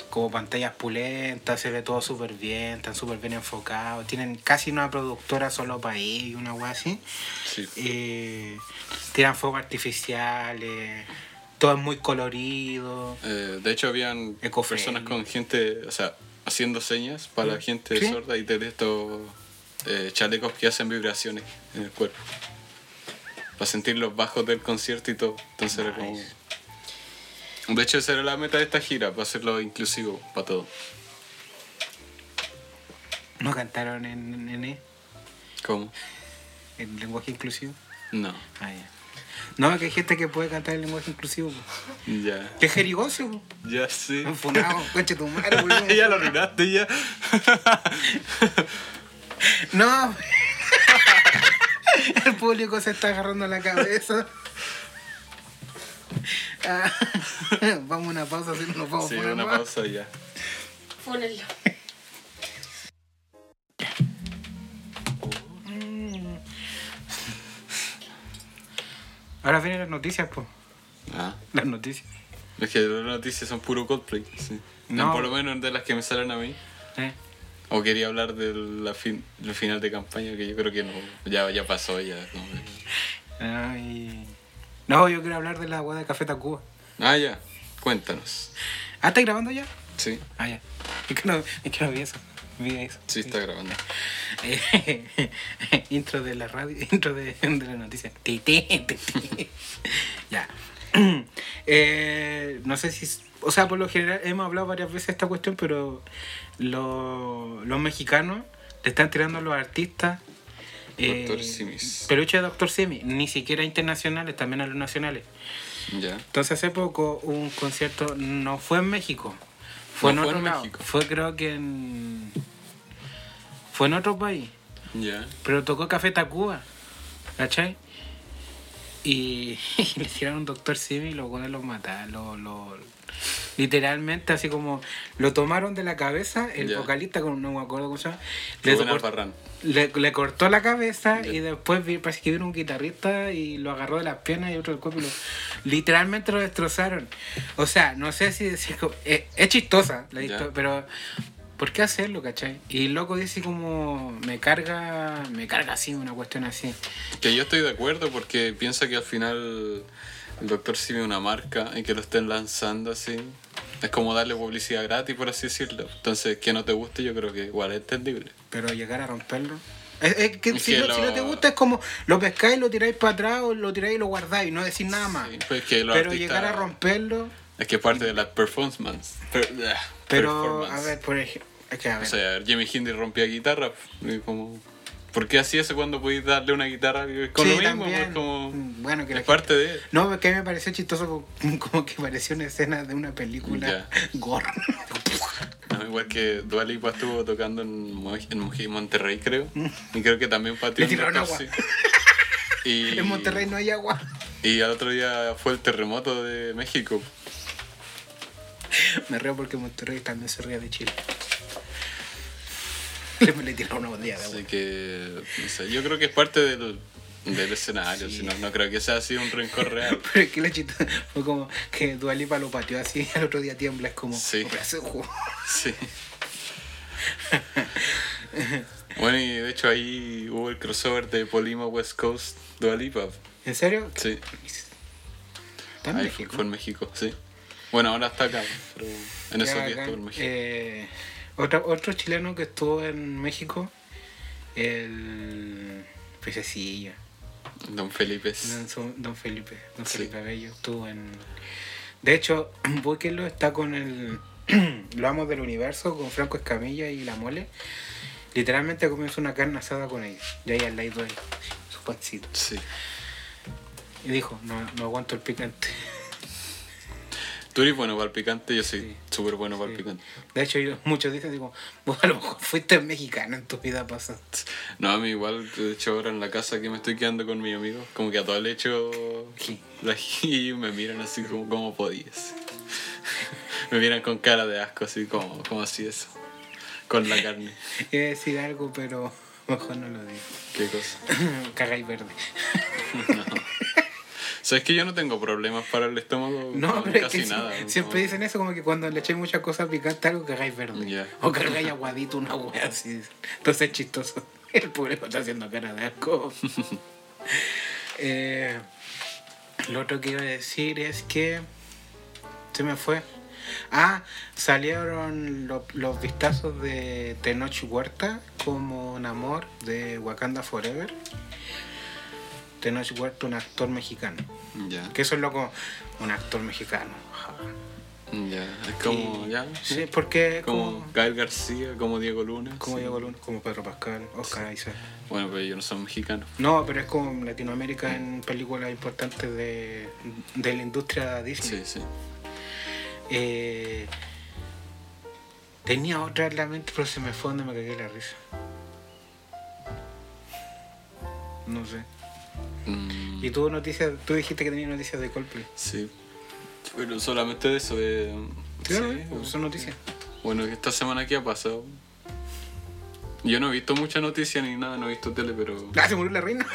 como pantallas pulentas, se ve todo súper bien, están súper bien enfocados. Tienen casi una productora solo para ellos, una wea así. Sí. Eh, tiran fuegos artificiales, todo es muy colorido. Eh, de hecho, habían personas con gente, o sea, haciendo señas para la gente Sí. sorda y tener estos eh, chalecos que hacen vibraciones en el cuerpo. Para sentir los bajos del concierto y todo. Entonces era como. De hecho, esa era la meta de esta gira, para hacerlo inclusivo para todo. ¿No cantaron en, en, en, ¿Cómo? en lenguaje inclusivo? No. Ah, ya. No, que hay gente que puede cantar en lenguaje inclusivo. Ya. Que es jerigoso. Ya sí. Funado, *laughs* coche tu madre, ya lo arruinaste ya. No. *laughs* El público se está agarrando la cabeza. Ah, *laughs* vamos a una pausa, si no nos vamos Sí, a poner una más. pausa ya. Ponelo. Ahora vienen las noticias, pues. Ah. Las noticias. Es que las noticias son puro Coldplay. Sí. No. Por lo menos de las que me salen a mí. ¿Eh? O quería hablar del la fin, del final de campaña, que yo creo que no, ya, ya pasó, ya. ¿no? Ay. No, yo quiero hablar de la agua de Café Tacuba. Ah, ya, cuéntanos. Ah, ¿estás grabando ya? Sí, Ah, ya. Es que no, es que no vi eso. Vi eso. sí está grabando. Eh, *laughs* intro de la radio, *laughs* intro de, de la noticia. Ti, ti, ti, ti. *laughs* ya. *clears throat* Eh, no sé si. O sea, por lo general hemos hablado varias veces de esta cuestión, pero lo- los mexicanos le están tirando a los artistas. Doctor Simis. Peluche de Doctor Simi, ni siquiera internacionales, también a los nacionales. Ya. Entonces hace poco un concierto, no fue en México, fue No en fue otro en lado, fue creo que en... Fue en otro país, Ya. pero tocó Café Tacuba, ¿cachai? Y, *laughs* y le hicieron un Doctor Simi y los buenos los mataron, literalmente así como lo tomaron de la cabeza, el Ya. vocalista, con- no me acuerdo cómo se llama, le, cort- le, le cortó la cabeza Ya. y después vi, parece que vino un guitarrista y lo agarró de las piernas y otro del cuerpo y lo, literalmente lo destrozaron. O sea, no sé si decir es, es chistosa la historia, pero ¿por qué hacerlo, cachai? Y el loco dice como me carga, me carga así, una cuestión así. Que yo estoy de acuerdo porque piensa que al final el Doctor Simi una marca y que lo estén lanzando así. Es como darle publicidad gratis, por así decirlo. Entonces, que no te guste, yo creo que igual es entendible. Pero llegar a romperlo. Es, es que, Es si, que no, lo- si no te gusta es como lo pescáis, lo tiráis para atrás o lo tiráis y lo guardáis, no decir nada más. Sí, pues que Pero artistas- llegar a romperlo, Es que parte de la performance. Per- ah, pero performance. a ver, por ejemplo, es que a ver. O sea, Jimmy Hindi rompía guitarra. y como, ¿Por qué hacía eso cuando podéis darle una guitarra? Es con Sí, lo mismo, también. pues, como. Bueno, que la es parte de. No, porque a mí me pareció chistoso *laughs* como, que pareció una escena de una película gore. No, igual que Dua Lipa estuvo tocando en, Mo- en Mo- Monterrey, creo. Y creo que también pateó un agua. Y, En Monterrey no hay agua. Y al otro día fue el terremoto de México. Me río porque Monterrey también se ría de Chile. *laughs* Le, le tiraron una botella de agua. Así que, no sé, yo creo que es parte del, del escenario. Sí. si no, no creo que sea así un rencor real. *laughs* Pero es que la chita fue como que Dualipa lo pateó así, *laughs* al otro día tiembla, es como, Sí. Sí. Bueno, y de hecho ahí hubo el crossover de Polima West Coast Dua Lipa. ¿En serio? Sí, ¿Está en ahí México? fue en México, sí. Bueno, ahora está acá, pero en esos días estuvo en México. Eh, otro, otro chileno que estuvo en México, el Pececillo. Don Felipe. Don, Felipe, Don Sí. Felipe Bello estuvo en... De hecho, *clears throat* búsquenlo, está con el... *clears throat* Lo amos del universo, con Franco Escamilla y La Mole. Literalmente comienza una carne asada con ellos. Y ahí al lado de su pancito. Sí. Y dijo, no, no aguanto el picante. *laughs* Tú eres bueno para el picante, yo soy Sí. súper bueno para el Sí. picante. De hecho, muchos dicen, digo, *laughs* vos a lo mejor fuiste mexicano en tu vida pasada. No, a mí igual, de hecho ahora en la casa que me estoy quedando con mi amigo, como que a todo le echo Sí. la y me miran así como, ¿cómo podías? *laughs* me miran con cara de asco, así como, ¿cómo así eso? Con la carne. *laughs* Iba a decir algo, pero mejor no lo digo. ¿Qué cosa? Cagáis verde. ¿Sabes que yo no tengo problemas para el estómago? No, es casi que nada. siempre dicen eso como que cuando le echáis muchas cosas picantes algo cagáis verde. Ya. O cagáis aguadito, una wea así. Entonces es chistoso. *laughs* El público está haciendo cara de asco. *laughs* Eh, lo otro que iba a decir es que se me fue. Ah, salieron lo- los vistazos de Tenoch Huerta como Namor de Wakanda Forever. Tenoch Huerta, un actor mexicano. Ya, Que eso es loco, un actor mexicano. Ya. Es como, Y- ya. Sí, porque Como como, Gael García, como Diego Luna. como sí. Diego Luna, como Pedro Pascal, Oscar Isaac. Bueno, pero ellos no son mexicanos. No, pero es como Latinoamérica en películas importantes de, de la industria Disney. Sí, sí. Eh, tenía otra en la mente, pero se me fue donde me cagué la risa. No sé. Mm, Y tú noticias, tú dijiste que tenías noticias de Coldplay. sí. Pero solamente de eso. De, Sí, sí, ¿no? son noticias. Bueno, esta semana que ha pasado. Yo no he visto mucha noticia ni nada, no he visto tele, pero. *laughs* Ah, se murió la reina.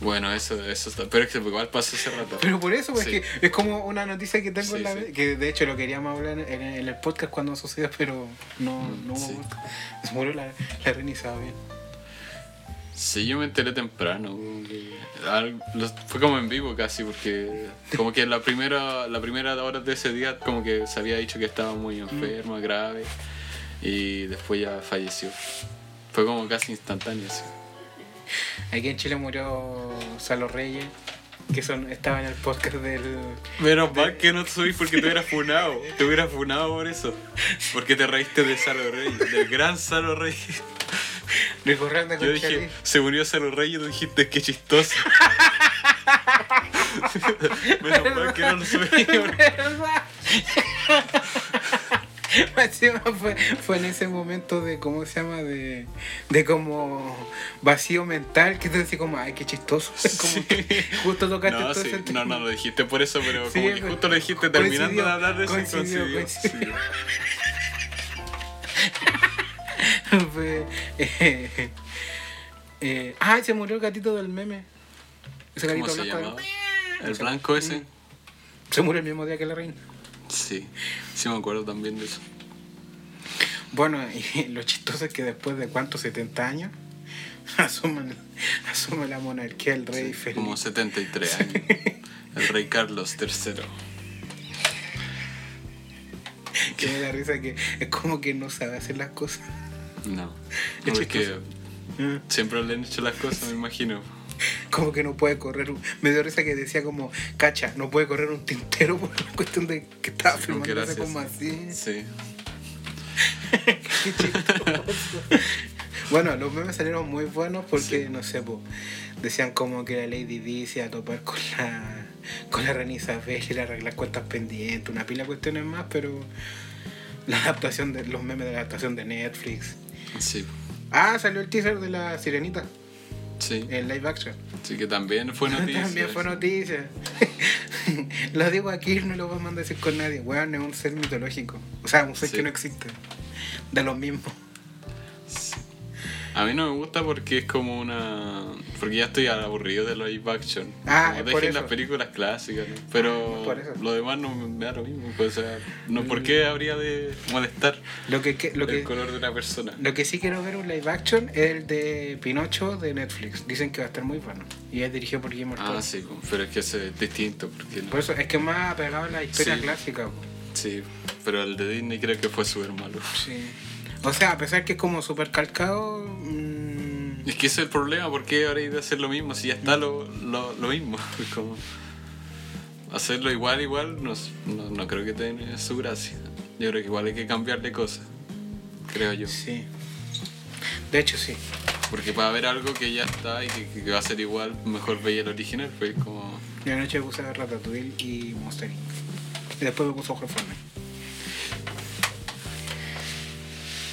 Bueno, eso, eso está. Pero es que igual pasó hace rato. Pero por eso, pues, Sí. es que es como una noticia que tengo Sí, en la sí. que de hecho lo queríamos hablar en, en el podcast cuando sucedió, pero no, Mm, no hubo. Se murió la, la reina bien. Sí, yo me enteré temprano. Fue como en vivo casi, porque como que la primera, la primera hora de ese día como que se había dicho que estaba muy enferma, grave, y después ya falleció. Fue como casi instantáneo, sí. Aquí en Chile murió Salo Reyes, que son, estaba en el podcast del... Menos mal que no subí porque te hubieras funado. *laughs* Te hubieras funado por eso. Porque te reíste de Salo Reyes, del gran Salo Borranda con Yo dije, se murió Salo Reyes y tú dijiste, qué chistoso. *laughs* Menos mal que no lo subí. *laughs* Fue, fue en ese momento de, ¿cómo se llama? De, de como vacío mental, que te decís como, ay, qué chistoso. *laughs* Como que justo tocaste No, todo sí, ese no, no lo dijiste por eso, pero Sí, como que pero justo lo dijiste terminando coincidió, de hablar de eso coincidió, coincidió. *laughs* Fue, eh, eh, ah, se murió el gatito del meme. Ese ¿Cómo gatito se. ¿El blanco ese? Se murió el mismo día que la reina. Sí, sí me acuerdo también de eso. Bueno, y *laughs* lo chistoso es que después de cuántos, 70 años, *laughs* asumen, asume la monarquía el rey Sí, Felipe. como 73 años. El rey Carlos III. *laughs* Que me da risa que es como que no sabe hacer las cosas. No, Es porque chistoso. Mm. siempre le han hecho las cosas, me imagino. *laughs* Como que no puede correr. un- Me dio risa que decía como, cacha, no puede correr un tintero por la cuestión de que estaba Sí, así, como así. Sí. *laughs* Qué bueno, los memes salieron muy buenos porque, Sí. no sé, po, decían como que la Lady Di se iba a topar con la, con la reina Isabel y le arreglar cuentas pendientes, una pila de cuestiones más, pero la adaptación de los memes de la adaptación de Netflix. Sí, Ah, salió el teaser de la sirenita, sí. el live action. Sí, que también fue *laughs* noticia. También fue noticia. *laughs* lo digo aquí, no lo vamos a decir con nadie. Weón, es un ser mitológico. O sea, un ser Sí. que no existe. De lo mismo. A mí no me gusta porque es como una. Porque ya estoy aburrido de live action. Ah, Como es por dejen eso. las películas clásicas, ¿no? Pero Ah, por lo demás no me da lo mismo. pues, o sea, no, ¿por qué habría de molestar Lo que, que- lo el que, color de una persona? lo que sí quiero ver un live action es el de Pinocho de Netflix. Dicen que va a estar muy bueno. Y es dirigido por Guillermo Ah, sí, pero es que ese es distinto. Porque Por eso es que más apegado a la historia Sí. clásica. Sí, pero el de Disney creo que fue súper malo. Sí. O sea, a pesar que es como súper calcado. mm, Es que ese es el problema, ¿por qué ahora hay de hacer lo mismo? Si ya está lo, lo, lo mismo. *laughs* Como. Hacerlo igual, igual, no, no, no creo que tenga su gracia. Yo creo que igual hay que cambiarle cosas. Creo yo. Sí. De hecho, sí. Porque para ver algo que ya está y que, que va a ser igual, mejor veía el original, pues como. Yo anoche me puse a Ratatouille y Monster Inc. Y después me puse a Fortnite.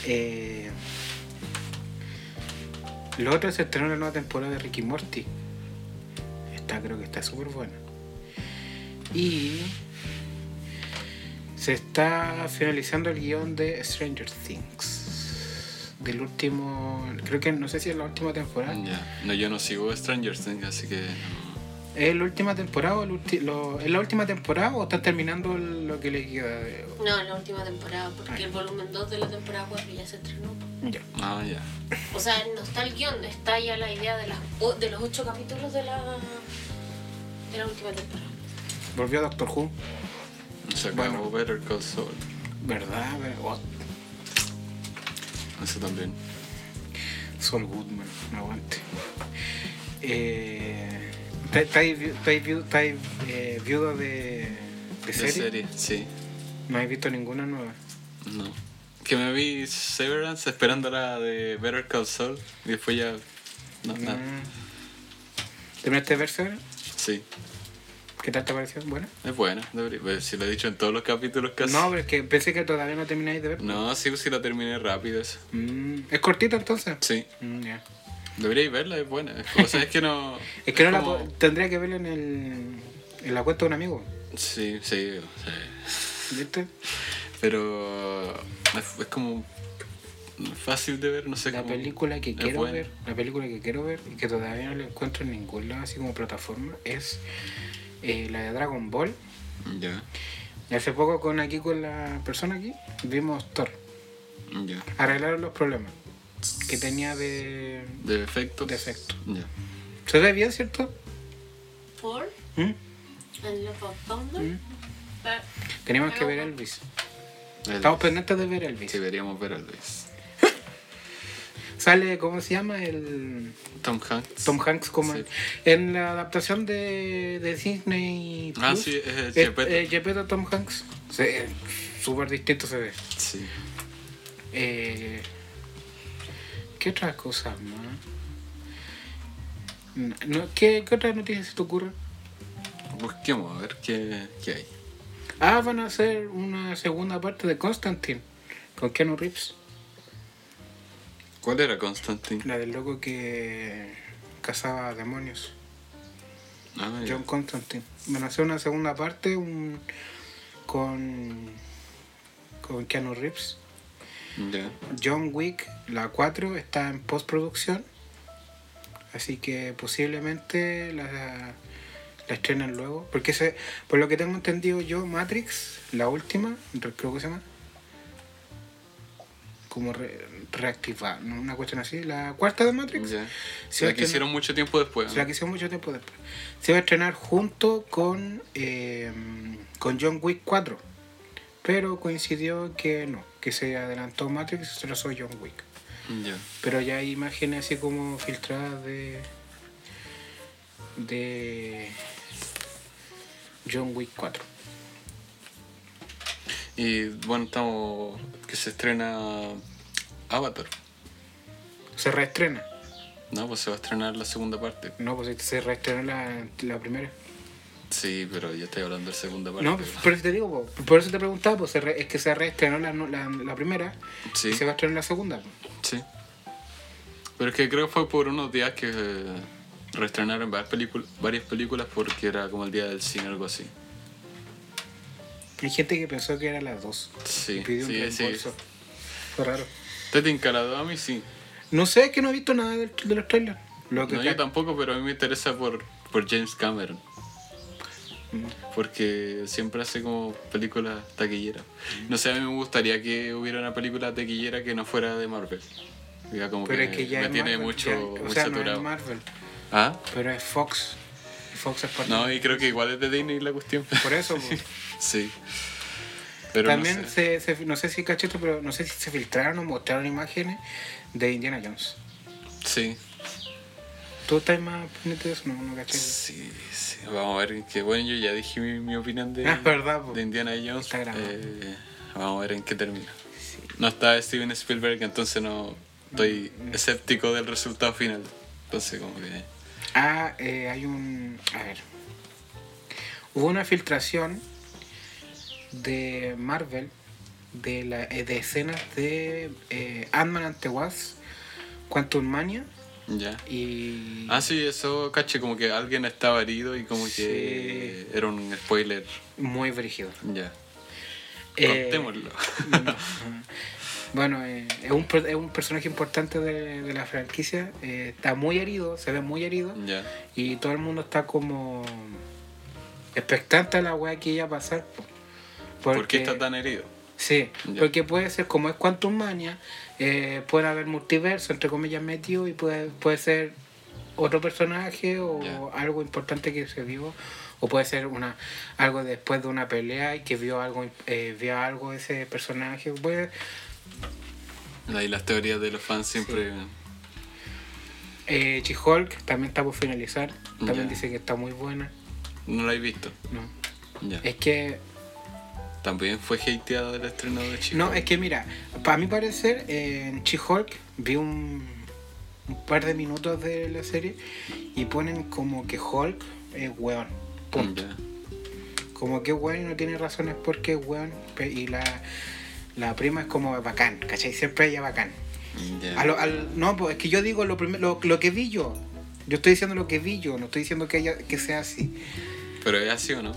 Eh, lo otro se estrenó la nueva temporada de Ricky Morty. Esta creo que está súper buena. Y se está finalizando el guion de Stranger Things. Del último. Creo que no sé si es la última temporada. No, yo no sigo Stranger Things, así que. ¿Es la última temporada o el ulti- lo- ¿Es la última temporada o están terminando el- lo que le queda? de- No, la última temporada, porque el volumen 2 de la temporada 4 ya se estrenó. Ya. Ah, ya. O sea, no está el guion, está ya la idea de, las, de los 8 capítulos de la, de la última temporada. Volvió Doctor Who. Se acabó Bueno. Better Call Saul. ¿Verdad? Ver- oh, Eso también. Saul Goodman, no aguante. Eh, ¿está- ¿Estáis eh, viudo de, de De serie? serie, sí. No habéis visto ninguna nueva. No. Que me vi Severance esperando la de Better Call Saul y después ya. No, nada. Mm. ¿Terminaste de ver Severance? Sí. ¿Qué tal te pareció? ¿Buena? Es buena, debería. pues, si lo he dicho en todos los capítulos casi. No, pero es que pensé que todavía no termináis de ver. No, sí, sí la terminé rápido eso. Mm, ¿Es cortita entonces? Sí. Mm, ya. Deberíais verla, es buena. O sea, es que no. *laughs* Es que no la como- tendría que verla en, el, en la cuenta de un amigo. Sí, sí, sí. ¿Viste? Pero. Es, es como. Fácil de ver, no sé La cómo- película que es quiero buena. ver, la película que quiero ver y que todavía no la encuentro en ningún lado así como plataforma es eh, la de Dragon Ball. Ya, Y hace poco con aquí con la persona aquí vimos Thor. ya. Arreglaron los problemas que tenía de, De efectos. de efecto. Ya. ¿Se ve bien, cierto? ¿Por? ¿Mm? ¿En Love of Thunder? ¿Mm? Pero- Teníamos que ver Elvis. El- Estamos pendientes de ver Elvis. Sí, deberíamos ver a Luis. *laughs* Sale, ¿cómo se llama? El Tom Hanks. Tom Hanks como Sí. el- en la adaptación de, de Disney Ah, sí, es Gepetto. eh, Tom Hanks. Sí, súper distinto se ve. Sí. Eh, ¿Qué otras cosas más? No, ¿qué, ¿Qué otras noticias se te ocurren? Busquemos a ver qué, qué hay. Ah, van a hacer una segunda parte de Constantine con Keanu Reeves. ¿Cuál era Constantine? La del loco que cazaba demonios. Ah. John Constantine. Van a hacer una segunda parte un, con, con Keanu Reeves. John Wick, la 4, está en postproducción. Así que posiblemente la, la estrenen luego. Porque se, por lo que tengo entendido yo, Matrix, la última, re- creo que se llama. Como re- reactivar, ¿no? una cuestión así. La cuarta de Matrix. Se la que hicieron mucho tiempo después. Se la que hicieron mucho tiempo después. Se va a estrenar junto con, eh, con John Wick 4. Pero coincidió que no, que se adelantó Matrix se trazó John Wick. Pero ya hay imágenes así como filtradas de. de. John Wick 4. Y bueno, estamos. que se estrena Avatar. Se reestrena. No, pues se va a estrenar la segunda parte. No, pues se reestrenó la, la primera. Sí, pero yo estoy hablando de la segunda parte. No, por eso te digo, po, por eso te preguntaba, pues es que se reestrenó la, la, la primera Sí, y se va a estrenar la segunda. sí. Pero es que creo que fue por unos días que eh, reestrenaron varias, película- varias películas porque era como el día del cine o algo así. Hay gente que pensó que era las dos. Sí, un sí, sí. Fue raro. ¿Te tinca la dos? A mí sí. No sé, es que no he visto nada del- de, los trailers. Lo que No, yo tampoco, pero a mí me interesa por, por James Cameron. Porque siempre hace como películas taquilleras. No sé, a mí me gustaría que hubiera una película taquillera que no fuera de Marvel. Diga, como Pero que, es que ya me tiene Marvel, mucho, ya- muy o sea, no saturado. es Marvel, ¿Ah? pero es Fox. Fox es parte No, y creo que igual es de Disney la cuestión. Por eso, *laughs* pues. sí. Pero También no sé. se, se- no sé si cacheto, pero no sé si se filtraron o mostraron imágenes de Indiana Jones. Sí. ¿Tú estás más pendiente de eso? No, no caché. Sí, sí. Vamos a ver que bueno, yo ya dije mi, mi opinión de, Ah, verdad, de Indiana Jones. Eh, vamos a ver en qué termina. No está Steven Spielberg, entonces no estoy Mm. escéptico del resultado final. Entonces como que Ah, eh, hay un. A ver. Hubo una filtración de Marvel de, la, eh, de escenas de eh, Ant-Man and the Wasp, Quantum Mania ya. y. Ah, sí, eso caché, como que alguien estaba herido y como que era un spoiler. Muy brígido. Ya. Eh, Contémoslo. no. *laughs* Bueno, eh, es, un, es un personaje importante de, de la franquicia. eh, está muy herido, se ve muy herido. Y todo el mundo está como expectante a la weá que iba a pasar. po. ¿Por qué está tan herido? Sí, porque puede ser como es Quantum Mania, eh, puede haber multiverso, entre comillas, metido y puede, puede ser otro personaje o algo importante que se vio. O puede ser una algo después de una pelea y que vio algo eh, vio algo ese personaje. Puede, Ahí las teorías de los fans siempre. eh, She-Hulk también está por finalizar. También dice que está muy buena. No la he visto. No. Es que También fue hateado el estreno de. No, es que mira, para mi parecer, en She-Hulk vi un, un par de minutos de la serie y ponen como que Hulk es weón. Punto. Como que es weón y no tiene razones por qué es weón. Y la, la prima es como bacán, ¿cachai? Siempre ella bacán. A lo- al- no, pues es que yo digo lo, primer- lo, lo que vi yo. Yo estoy diciendo lo que vi yo, no estoy diciendo que ella que sea así. Pero es así o no?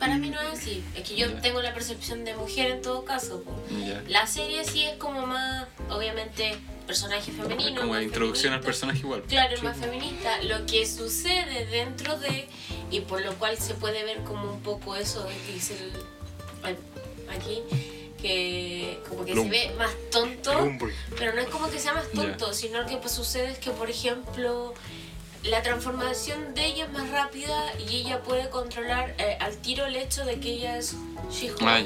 Para mí no es así. Es que yo tengo la percepción de mujer en todo caso. La serie sí es como más, obviamente, personaje femenino. Como más introducción al feminista. personaje igual. Claro, es más feminista. Lo que sucede dentro de, y por lo cual se puede ver como un poco eso que dice el- aquí, que como que se ve más tonto, pero no es como que sea más tonto, sino que pues, sucede es que, por ejemplo, la transformación de ella es más rápida y ella puede controlar eh, al tiro el hecho de que ella es She-Hulk. Ah.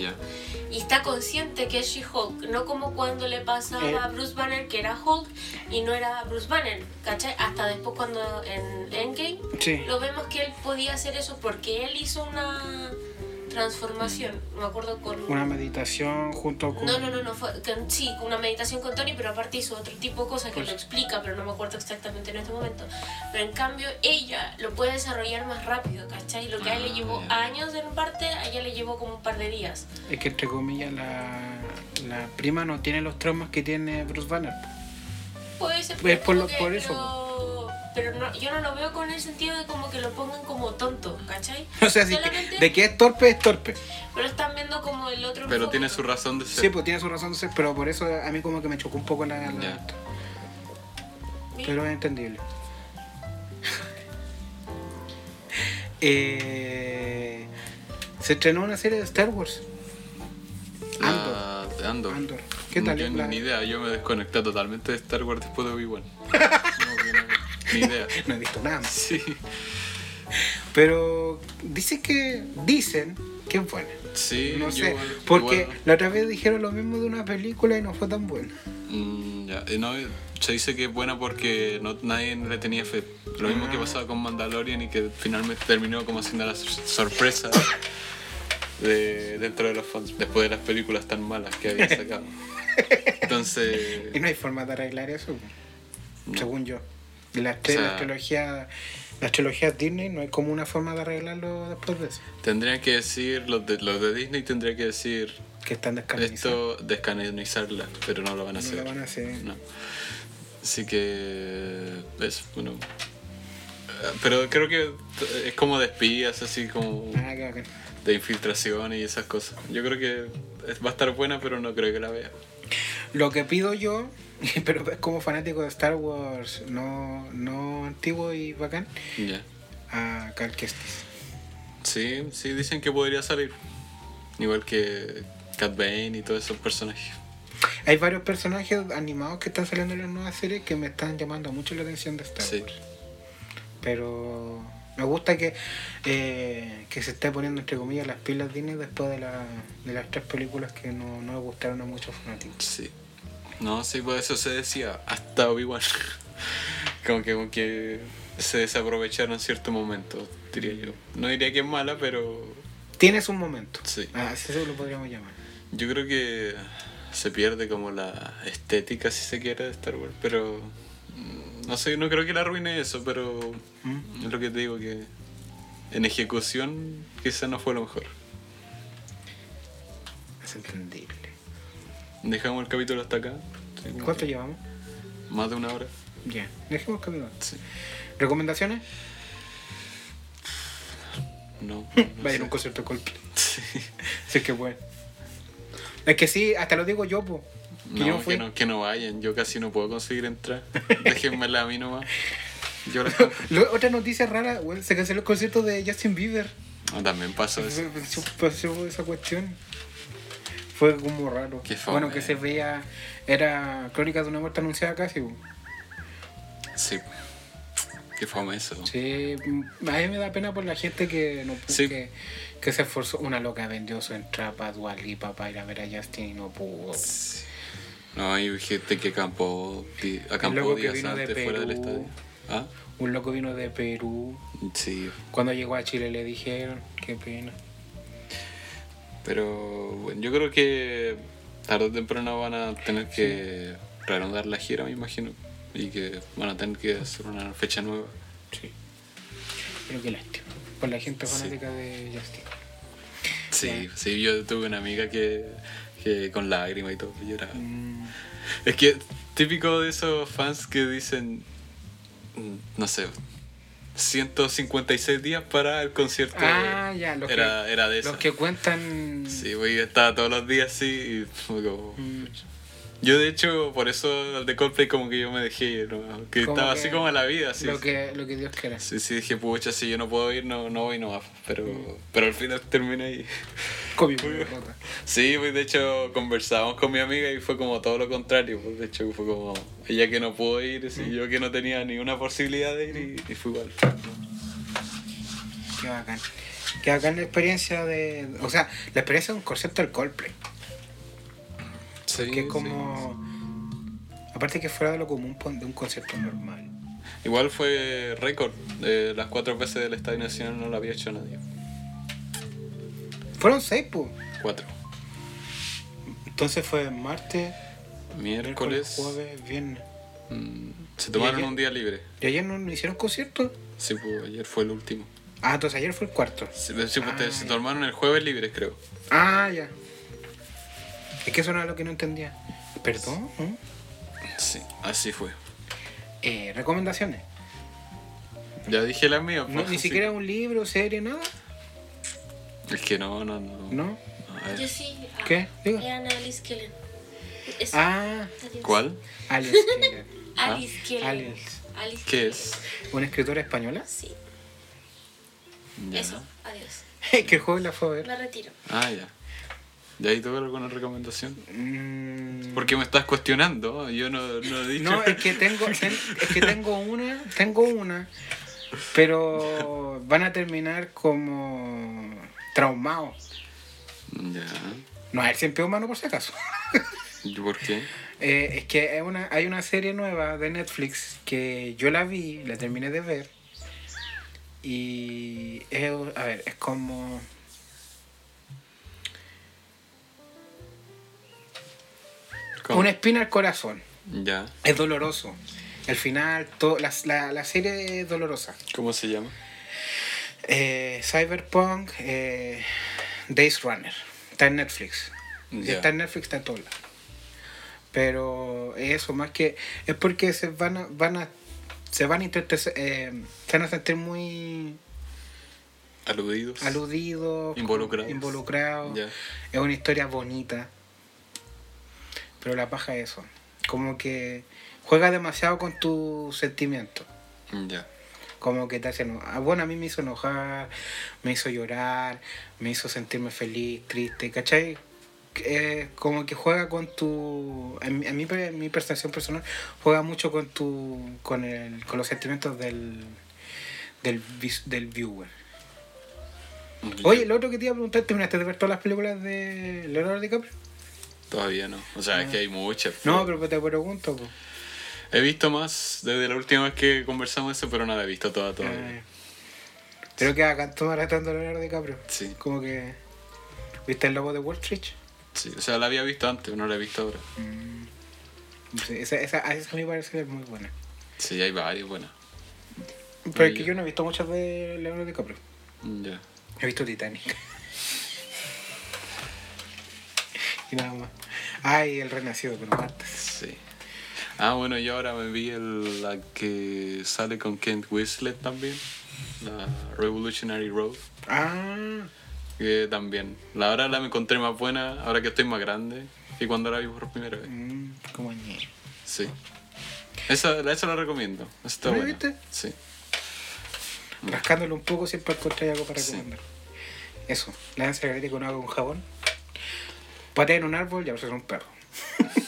Y está consciente que es She-Hulk, no como cuando le pasaba Eh. a Bruce Banner que era Hulk y no era Bruce Banner, ¿cachai? Hasta después cuando en Endgame Sí. lo vemos que él podía hacer eso porque él hizo una transformación, me acuerdo con... Una meditación junto con. No, no, no, no, fue, con- sí, una meditación con Tony, pero aparte hizo otro tipo de cosas que Pues- lo explica, pero no me acuerdo exactamente en este momento. Pero en cambio ella lo puede desarrollar más rápido, ¿cachai? Lo que a él le Ah, llevó ya. años en parte, a ella le llevó como un par de días. Es que entre comillas la, la prima no tiene los traumas que tiene Bruce Banner. Puede ser, Es pero por lo- por eso, Pero, pero no, yo no lo veo con el sentido de como que lo pongan como tonto, ¿cachai? *laughs* O sea, si que- de que es torpe, es torpe. Pero están viendo como el otro Pero tiene ¿no? su razón de ser. Sí, pues tiene su razón de ser, pero por eso a mí como que me chocó un poco la... la-. Pero es entendible. *laughs* Eh, se estrenó una serie de Star Wars. Andor. Andor. Andor. ¿Qué tal? Yo La- ni idea, yo me desconecté totalmente de Star Wars después de Obi-Wan. *laughs* No, que no- ni idea. No he visto nada más. Sí. Pero dicen que dicen que es buena. Sí, No sé, igual- porque igual- la otra vez dijeron lo mismo de una película y no fue tan buena. Mm, ya, no, se dice que es buena porque no, nadie le tenía fe. Lo mismo que Ah. pasaba con Mandalorian y que finalmente terminó como haciendo la sor- sorpresa de, dentro de los fans, después de las películas tan malas que había sacado. *laughs* Entonces, Y no hay forma de arreglar eso, no. según yo. Las, tres, O sea- las trilogías las trilogías Disney no hay como una forma de arreglarlo después de eso. tendrían que decir, los de, los de Disney tendrían que decir Que están descanonizados. esto, descanonizarla, pero no lo van a No hacer. lo van a hacer. No. Así que es bueno. Eh, Pero creo que es como de espías, así como Ah, qué bacán. de infiltración y esas cosas. Yo creo que va a estar buena, pero no creo que la vea. Lo que pido yo, *laughs* pero es como fanático de Star Wars no, no antiguo y bacán, a Cal Kestis. Sí, sí, dicen que podría salir. Igual que Cat Bane y todos esos personajes. Hay varios personajes animados que están saliendo en las nuevas series que me están llamando mucho la atención de Star Sí. Wars. Pero me gusta que, eh, que se esté poniendo entre comillas las pilas Disney después de, la, de las tres películas que no, no le gustaron a muchos fanáticos. Sí. No, sí, por eso se decía hasta Obi-Wan. *laughs* como que, como que se desaprovecharon en cierto momento, diría yo. No diría que es mala, pero Tienes un momento. Sí. Ah, así se lo podríamos llamar. yo creo que se pierde como la estética, si se quiere, de Star Wars. Pero mm, no sé, no creo que la arruine eso, pero ¿Mm? es lo que te digo que en ejecución quizá no fue lo mejor. Es entendible. Dejamos el capítulo hasta acá. ¿Cuánto llevamos? Más de una hora. Ya. Dejemos el capítulo. Sí. ¿Recomendaciones? No. *laughs* no Vayan a un concierto de Coldplay. *laughs* Sí. Sí, que bueno. Es que sí, hasta lo digo yo, po. Que No, yo que no, que no vayan. Yo casi no puedo conseguir entrar. *laughs* Déjenmela a mí nomás. Yo las otra noticia rara, güey, se canceló el concierto de Justin Bieber. Ah, También pasó eso. Pasó esa cuestión. Fue como raro. Qué fome. bueno, que se veía. Era crónica de una muerte anunciada casi. Sí. Qué fome eso. Sí, a mí me da pena por la gente que no pudo, Sí. que, que se esforzó. Una loca vendió su entrada para Dua Lipa para ir a ver a Justin y no pudo. No, hay gente que acampó, acampó que días de antes fuera del estadio. ¿Ah? Un loco vino de Perú. Sí. Cuando llegó a Chile le dijeron, qué pena. Pero bueno, yo creo que tarde o temprano van a tener que reanudar la gira, me imagino. Y que van a tener que hacer una fecha nueva. Sí. Pero qué lástima. Por la gente Sí. fanática de Justin. Sí, sí, yo tuve una amiga que, que con lágrimas y todo lloraba. Mm, Es que típico de esos fans que dicen, mm, no sé, 156 días para el concierto. Ah, ya, los era, que, era de los eso. que cuentan. Sí, güey, estaba todos los días así y como... Mm, Yo de hecho, por eso el de Coldplay como que yo me dejé ¿no? que Como estaba que así como a la vida, así. lo, que, lo que Dios quiera. Sí, sí, dije, pucha, si yo no puedo ir, no, no voy, no va. Pero, pero al final terminé ahí. Rota. Sí, pues de hecho conversamos con mi amiga y fue como todo lo contrario. Pues de hecho fue como ella que no pudo ir, y yo que no tenía ni una posibilidad de ir y, y fue igual. Qué bacán. Qué bacán la experiencia de. O sea, la experiencia de un concierto del Coldplay. Sí, que es como. Aparte que fuera de lo común de un concierto normal. Igual fue récord. de las cuatro veces del Estadio Nacional no lo había hecho nadie. Fueron seis, pues. Cuatro. Entonces fue martes, Miércoles. miércoles, jueves, viernes. mm, se tomaron ayer? un día libre. ¿Y ayer no, no hicieron concierto? Sí, pues ayer fue el último. Ah, entonces ayer fue el cuarto. Sí, sí, pues, Ah, te- se ya. tomaron el jueves libre, creo. Ah, ya. Es que eso no era lo que no entendía. Perdón. ¿no? Sí, así fue. Eh, recomendaciones. Ya dije las mías. No, pues, ni sí. siquiera un libro, serie, nada. Es que no, no, no. ¿No? Yo sí. ah, ¿Qué? Diga. Era Alice Kellen. Eso. Ah, Adiós. ¿Cuál? Alice Keller. *laughs* Alice Kellen. Alice. Alice ¿Qué Kellen. es? ¿Una escritora española? Sí. Ya. Eso. Adiós. que el joven la fue a ver. Me retiro. Ah, ya. ¿De ahí tuve alguna recomendación? Mm, ¿Por qué me estás cuestionando? Yo no, no he dicho. No, es que *laughs* tengo, ten- es que tengo una, tengo una, pero van a terminar como traumados. Ya. No, a ver, siempre humano por si acaso. ¿Y por qué? Eh, es que hay una, hay una serie nueva de Netflix que yo la vi, la terminé de ver. Y es, a ver, es como... ¿Cómo? Una espina al corazón. Ya. Es doloroso. El final, to- la, la, la serie es dolorosa. ¿Cómo se llama? Eh, Cyberpunk, eh, Days Runner. Está en Netflix. Está en Netflix, está en todos lados. Pero eso, más que. Es porque se van a. Van a se van a, interpre- eh, se van a sentir muy Aludidos. aludidos, Involucrados. involucrados. Es una historia bonita. Pero la paja es eso. Como que juega demasiado con tus sentimientos. Ya. Como que te hace enojar. Bueno, a mí me hizo enojar, me hizo llorar, me hizo sentirme feliz, triste, ¿cachai? Eh, como que juega con tu. En, mi- en mi, percepción personal, juega mucho con tu. con, el, con los sentimientos del. del, viewer. Oye, lo otro que te iba a preguntar, ¿terminaste de ver todas las películas de Leonardo DiCaprio? Todavía no. O sea, es que hay muchas. No, pero te pregunto. po. He visto más desde la última vez que conversamos eso, pero no la he visto toda todavía. Eh, Creo que acá todo tratando de Leonardo DiCaprio. Sí, Como que. ¿Viste el logo de Wall Street? sí. O sea, la había visto antes, no la he visto ahora. Sí, esa, esa, esa a mí me parece que es muy buena. Sí, hay varias buenas. Pero es que yo no he visto muchas de Leonardo DiCaprio. Ya. He visto Titanic. *laughs* y nada más. Ay, el renacido, pero martes. Sí. Ah, bueno, y ahora me vi el, la que sale con Kent Winslet también. La Revolutionary Road. Ah, Que también. La hora la me encontré más buena ahora que estoy más grande que cuando la vi por primera vez. mm, como ñe. Sí. Esa, esa la recomiendo. Está ¿La viste? Sí. Rascándole un poco siempre encontré algo para Sí. recomendar. Eso, lánzate la con agua con jabón. Patea en un árbol y ahora es un perro. *laughs*